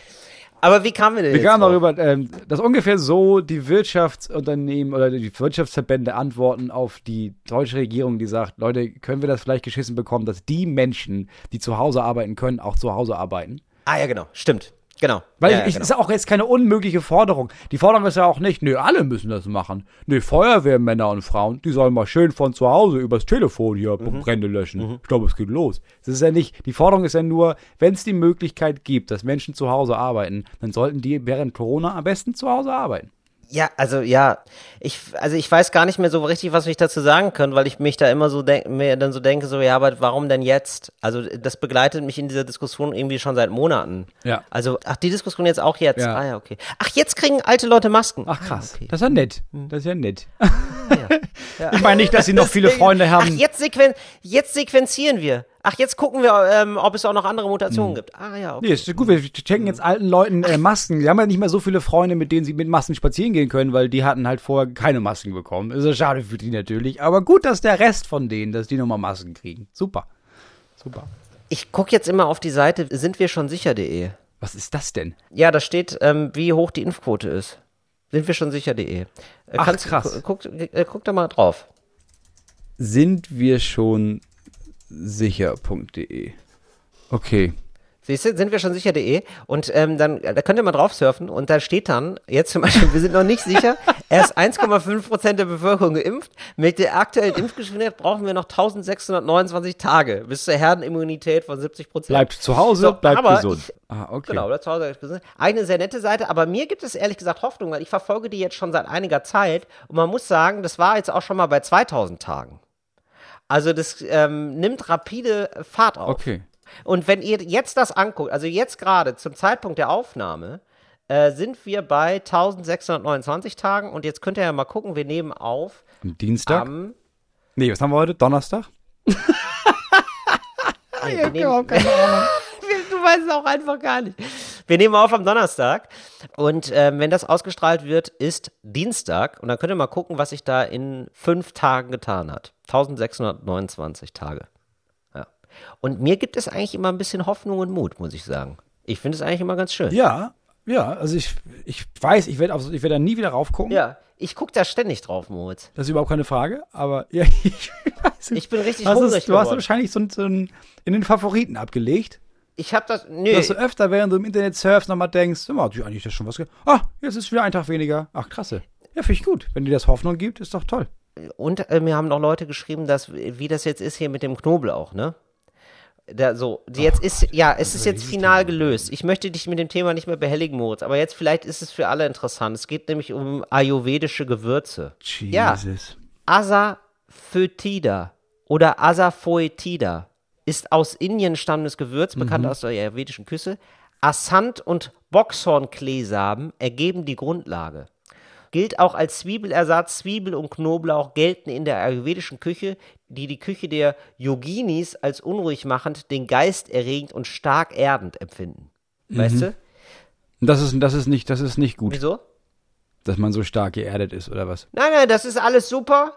Aber wie kamen wir denn Wir kamen darüber, ähm, dass ungefähr so die Wirtschaftsunternehmen oder die Wirtschaftsverbände antworten auf die deutsche Regierung, die sagt, Leute, können wir das vielleicht geschissen bekommen, dass die Menschen, die zu Hause arbeiten können, auch zu Hause arbeiten? Ah ja, genau, stimmt. Genau. Weil ja, ich, genau. ist ja auch jetzt keine unmögliche Forderung. Die Forderung ist ja auch nicht, nö, alle müssen das machen. Nö, Feuerwehrmänner und Frauen, die sollen mal schön von zu Hause übers Telefon hier mhm. Brände löschen. Mhm. Ich glaube, es geht los. Das ist ja nicht, die Forderung ist ja nur, wenn es die Möglichkeit gibt, dass Menschen zu Hause arbeiten, dann sollten die während Corona am besten zu Hause arbeiten. Ja, also ja, ich also ich weiß gar nicht mehr so richtig, was ich dazu sagen kann, weil ich mich da immer so denk, mir dann so denke, so ja, aber warum denn jetzt? Also das begleitet mich in dieser Diskussion irgendwie schon seit Monaten. Ja. Also ach die Diskussion jetzt auch jetzt. Ja. Ah ja, okay. Ach jetzt kriegen alte Leute Masken. Ach ah, krass, okay. das ist ja nett. Das ist ja nett. Ja. Ja. Ich meine nicht, dass sie noch viele Freunde haben. Ach jetzt sequen jetzt sequenzieren wir. Ach, jetzt gucken wir, ähm, ob es auch noch andere Mutationen hm. gibt. Ah ja, okay. Nee, ist gut, wir checken jetzt alten Leuten äh, Masken. Die haben ja nicht mehr so viele Freunde, mit denen sie mit Masken spazieren gehen können, weil die hatten halt vorher keine Masken bekommen. Ist ja schade für die natürlich. Aber gut, dass der Rest von denen, dass die nochmal Masken kriegen. Super. Super. Ich gucke jetzt immer auf die Seite sind wir schon sicher.de. Was ist das denn? Ja, da steht, ähm, wie hoch die Impfquote ist. Sind wir schon sicher.de. Äh, Ach, krass. Guck, äh, guck da mal drauf. Sind wir schon sicher.de. Okay. Siehst du, sind wir schon sicher.de und ähm, dann da könnt ihr mal drauf surfen und da steht dann, jetzt zum Beispiel, wir sind noch nicht sicher, erst 1,5 Prozent der Bevölkerung geimpft. Mit der aktuellen Impfgeschwindigkeit brauchen wir noch 1629 Tage bis zur Herdenimmunität von 70 Prozent. Bleibt zu Hause, so, bleibt gesund. Ich, ah, okay. Genau, bleibt zu Hause, bleibt gesund. Eine sehr nette Seite, aber mir gibt es ehrlich gesagt Hoffnung, weil ich verfolge die jetzt schon seit einiger Zeit und man muss sagen, das war jetzt auch schon mal bei 2000 Tagen. Also das ähm, nimmt rapide Fahrt auf. Okay. Und wenn ihr jetzt das anguckt, also jetzt gerade zum Zeitpunkt der Aufnahme, äh, sind wir bei 1629 Tagen und jetzt könnt ihr ja mal gucken, wir nehmen auf. Am Dienstag? Am nee, was haben wir heute? Donnerstag? nee, wir nehmen, keine Ahnung. du weißt es auch einfach gar nicht. Wir nehmen auf am Donnerstag und ähm, wenn das ausgestrahlt wird, ist Dienstag und dann könnt ihr mal gucken, was sich da in fünf Tagen getan hat. 1629 Tage. Ja. Und mir gibt es eigentlich immer ein bisschen Hoffnung und Mut, muss ich sagen. Ich finde es eigentlich immer ganz schön. Ja, ja, also ich, ich weiß, ich werde werd da nie wieder raufgucken. Ja, ich gucke da ständig drauf, Moritz. Das ist überhaupt keine Frage, aber ja, ich weiß nicht. Ich bin richtig hungrig ist, Du hast wahrscheinlich so, so ein, in den Favoriten abgelegt. Ich habe das, nö. Dass du öfter, während du im Internet surfst, nochmal denkst, immer, du eigentlich das schon was. Ah, jetzt ist wieder ein Tag weniger. Ach, krasse. Ja, finde ich gut. Wenn dir das Hoffnung gibt, ist doch toll. Und äh, mir haben noch Leute geschrieben, dass, wie das jetzt ist hier mit dem Knoblauch, ne? Da, so, jetzt Ach, ist, ja, es ist jetzt final gelöst. Ich möchte dich mit dem Thema nicht mehr behelligen, Moritz, aber jetzt vielleicht ist es für alle interessant. Es geht nämlich um ayurvedische Gewürze. Jesus. Ja, Asafoetida oder Asafoetida ist aus Indien stammendes Gewürz, bekannt mhm. aus der ayurvedischen Küche. Assant und Boxhornkleesamen ergeben die Grundlage. Gilt auch als Zwiebelersatz. Zwiebel und Knoblauch gelten in der ayurvedischen Küche, die die Küche der Yoginis als unruhig machend, den Geist erregend und stark erdend empfinden. Weißt mhm. du? Das ist, das ist nicht, das ist nicht gut. Wieso? Dass man so stark geerdet ist, oder was? Nein, nein, das ist alles super.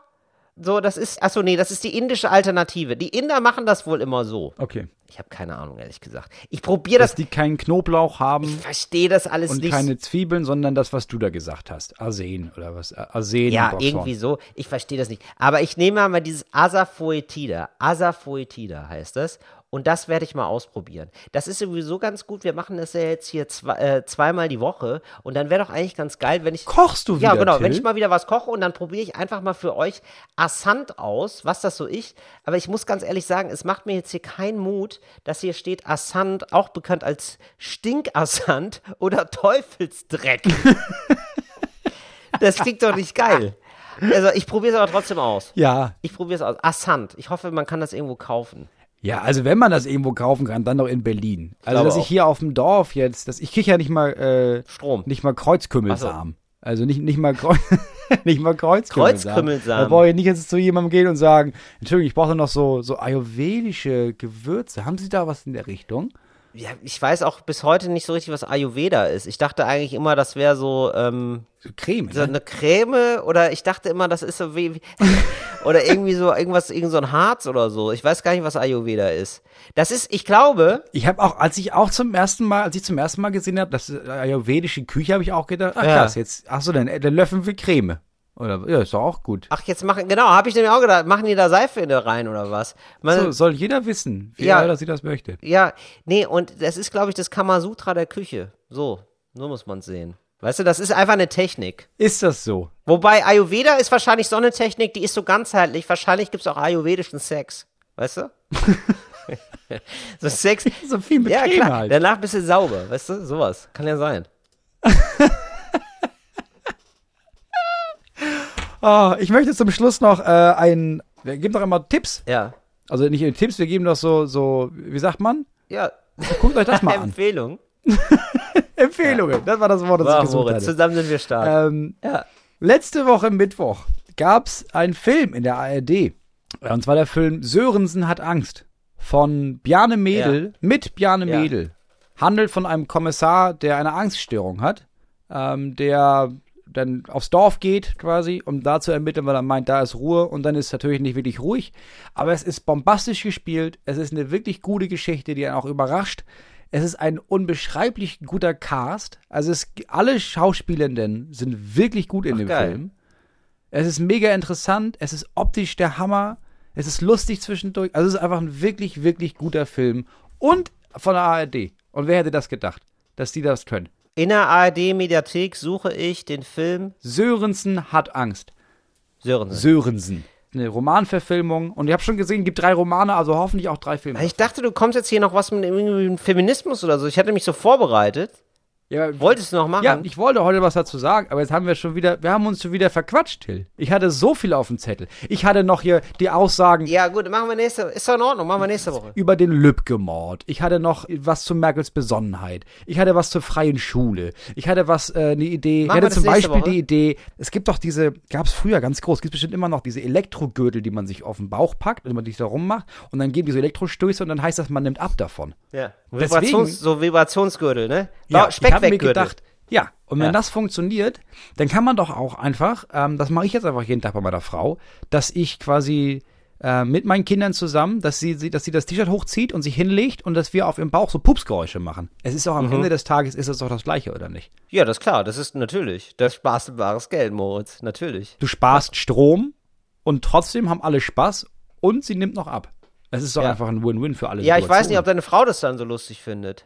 So, das ist, achso, nee, das ist die indische Alternative. Die Inder machen das wohl immer so. Okay. Ich habe keine Ahnung, ehrlich gesagt. Ich probiere das. Dass die keinen Knoblauch haben. Ich verstehe das alles und nicht. Und keine Zwiebeln, sondern das, was du da gesagt hast. Arsen oder was? Arsen. Ja, irgendwie so. Ich verstehe das nicht. Aber ich nehme mal dieses Asafoetida. Asafoetida heißt das. Und das werde ich mal ausprobieren. Das ist sowieso ganz gut. Wir machen das ja jetzt hier zwei, äh, zweimal die Woche. Und dann wäre doch eigentlich ganz geil, wenn ich. Kochst du wieder? Ja, genau. Till? Wenn ich mal wieder was koche und dann probiere ich einfach mal für euch Assant aus, was das so ist. Aber ich muss ganz ehrlich sagen, es macht mir jetzt hier keinen Mut, dass hier steht Assant, auch bekannt als Stinkassant oder Teufelsdreck. das klingt doch nicht geil. Also ich probiere es aber trotzdem aus. Ja. Ich probiere es aus. Assant. Ich hoffe, man kann das irgendwo kaufen. Ja, also wenn man das irgendwo kaufen kann, dann doch in Berlin. Also dass ich hier auf dem Dorf jetzt, dass ich kriege ja nicht mal äh, Strom, nicht mal Kreuzkümmelsamen. So. Also nicht, nicht mal Kreuz, nicht mal Kreuzkümmelsamen. Kreuzkümmelsamen. Da brauche ich nicht jetzt zu jemandem gehen und sagen, Entschuldigung, ich brauche noch so so ayurvedische Gewürze. Haben Sie da was in der Richtung? Ja, ich weiß auch bis heute nicht so richtig, was Ayurveda ist. Ich dachte eigentlich immer, das wäre so, ähm, so Creme, so ne? eine Creme oder ich dachte immer, das ist so wie, wie oder irgendwie so irgendwas, irgend so ein Harz oder so. Ich weiß gar nicht, was Ayurveda ist. Das ist, ich glaube. Ich habe auch, als ich auch zum ersten Mal, als ich zum ersten Mal gesehen habe, das ayurvedische Küche, habe ich auch gedacht, ach ja. krass, jetzt, ach so, dann, dann löffeln wir Creme. Oder, ja, ist doch auch gut. Ach, jetzt machen, genau, habe ich nämlich auch gedacht, machen die da Seife in der rein oder was? Man, so, soll jeder wissen, wie ja, sie das möchte. Ja, nee, und das ist, glaube ich, das Kamasutra der Küche. So, so muss man es sehen. Weißt du, das ist einfach eine Technik. Ist das so? Wobei Ayurveda ist wahrscheinlich so eine Technik, die ist so ganzheitlich. Wahrscheinlich gibt es auch ayurvedischen Sex. Weißt du? so Sex. so viel mit Ja, Creme klar. halt. Danach bist du sauber. Weißt du? Sowas. Kann ja sein. Oh, ich möchte zum Schluss noch äh, ein. Wir geben doch immer Tipps. Ja. Also nicht Tipps, wir geben doch so, so, wie sagt man? Ja. Guckt euch das mal an. Empfehlung. Empfehlungen, ja. das war das Wort, das wow, ich gesucht Moritz, hatte. Zusammen sind wir stark. Ähm, ja. Letzte Woche Mittwoch gab es einen Film in der ARD. Und zwar der Film Sörensen hat Angst von Bjarne Mädel Ja. mit Bjarne Ja. Mädel. Handelt von einem Kommissar, der eine Angststörung hat, ähm, der dann aufs Dorf geht quasi, um da zu ermitteln, weil er meint, da ist Ruhe und dann ist es natürlich nicht wirklich ruhig. Aber es ist bombastisch gespielt, es ist eine wirklich gute Geschichte, die einen auch überrascht. Es ist ein unbeschreiblich guter Cast. Also es, alle Schauspielenden sind wirklich gut in Ach, dem geil. Film. Es ist mega interessant, es ist optisch der Hammer, es ist lustig zwischendurch. Also es ist einfach ein wirklich, wirklich guter Film. Und von der ARD. Und wer hätte das gedacht, dass die das können? In der ARD-Mediathek suche ich den Film Sörensen hat Angst. Sörensen. Sörensen. Eine Romanverfilmung. Und ich habe schon gesehen, es gibt drei Romane, also hoffentlich auch drei Filme. Ich dachte, du kommst jetzt hier noch was mit irgendwie mit Feminismus oder so. Ich hatte mich so vorbereitet. Ja, Wolltest du noch machen? ja, ich wollte heute was dazu sagen, aber jetzt haben wir schon wieder, wir haben uns schon wieder verquatscht, Till. Ich hatte so viel auf dem Zettel. Ich hatte noch hier die Aussagen Ja, gut, machen wir nächste Ist doch in Ordnung, machen wir nächste Woche. über den Lübcke-Mord. Ich hatte noch was zu Merkels Besonnenheit. Ich hatte was zur freien Schule. Ich hatte was, äh, eine Idee. Machen ich hatte zum Beispiel Woche? die Idee, es gibt doch diese, gab es früher ganz groß, gibt bestimmt immer noch diese Elektrogürtel, die man sich auf den Bauch packt und man sich da rummacht und dann geben die so Elektrostöße und dann heißt das, man nimmt ab davon. Ja. Vibrations, so Vibrationsgürtel, ne? Ja, Ba- ich habe mir gedacht, ja, und wenn Ja. das funktioniert, dann kann man doch auch einfach, ähm, das mache ich jetzt einfach jeden Tag bei meiner Frau, dass ich quasi äh, mit meinen Kindern zusammen, dass sie, sie, dass sie das T-Shirt hochzieht und sich hinlegt und dass wir auf ihrem Bauch so Pupsgeräusche machen. Es ist auch am Ende des Tages, ist es doch das Gleiche, oder nicht? Ja, das ist klar, das ist natürlich. Das Spaß bares Geld, Moritz. Natürlich. Du sparst Strom und trotzdem haben alle Spaß und sie nimmt noch ab. Es ist doch Ja. einfach ein Win-Win für alle. Ja, ich weiß nicht, ob deine Frau das dann so lustig findet.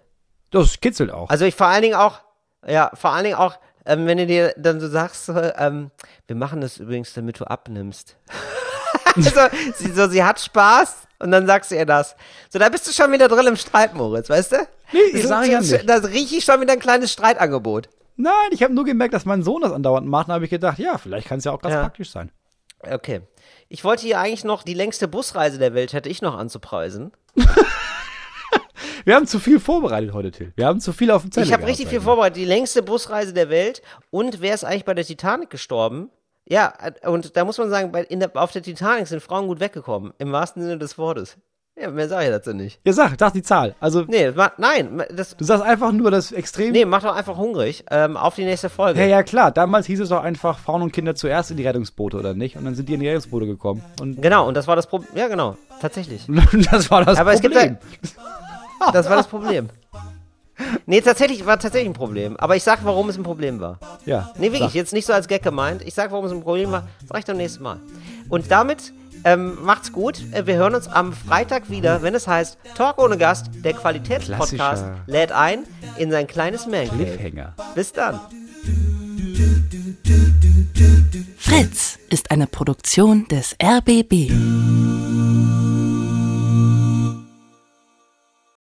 Das kitzelt auch. Also ich vor allen Dingen auch, ja, vor allen Dingen auch, ähm, wenn du dir dann so sagst, so, ähm, wir machen das übrigens, damit du abnimmst. also, sie, so, sie hat Spaß und dann sagst du ihr das. So, da bist du schon wieder drin im Streit, Moritz, weißt du? Nee, ich Das- sag ja nicht. Da rieche ich schon wieder ein kleines Streitangebot. Nein, ich habe nur gemerkt, dass mein Sohn das andauernd macht. Da habe ich gedacht, ja, vielleicht kann es ja auch ganz Ja. praktisch sein. Okay. Ich wollte hier eigentlich noch die längste Busreise der Welt hätte ich noch anzupreisen. Wir haben zu viel vorbereitet heute, Till. Wir haben zu viel auf dem Zettel. Ich habe richtig viel vorbereitet. Die längste Busreise der Welt. Und wer ist eigentlich bei der Titanic gestorben? Ja, und da muss man sagen, bei, der, auf der Titanic sind Frauen gut weggekommen. Im wahrsten Sinne des Wortes. Ja, mehr sage ich dazu nicht. Ja, sag, sag die Zahl. Also, nee, nein. Das, du sagst einfach nur das extrem. Nee, mach doch einfach hungrig. Ähm, auf die nächste Folge. Ja, ja, klar. Damals hieß es doch einfach Frauen und Kinder zuerst in die Rettungsboote, oder nicht? Und dann sind die in die Rettungsboote gekommen. Und genau, und das war das Problem. Ja, genau. Tatsächlich. das war das Aber Problem. Es gibt da, das war das Problem. Nee, tatsächlich war tatsächlich ein Problem. Aber ich sag, warum es ein Problem war. Ja. Nee, wirklich, sag. jetzt nicht so als Gag gemeint. Ich sag, warum es ein Problem war. Sag ich dann nächstes Mal. Und damit ähm, macht's gut. Äh, wir hören uns am Freitag wieder, wenn es heißt Talk ohne Gast, der Qualitätspodcast lädt ein in sein kleines Man Cliffhanger. Bis dann. Fritz ist eine Produktion des RBB.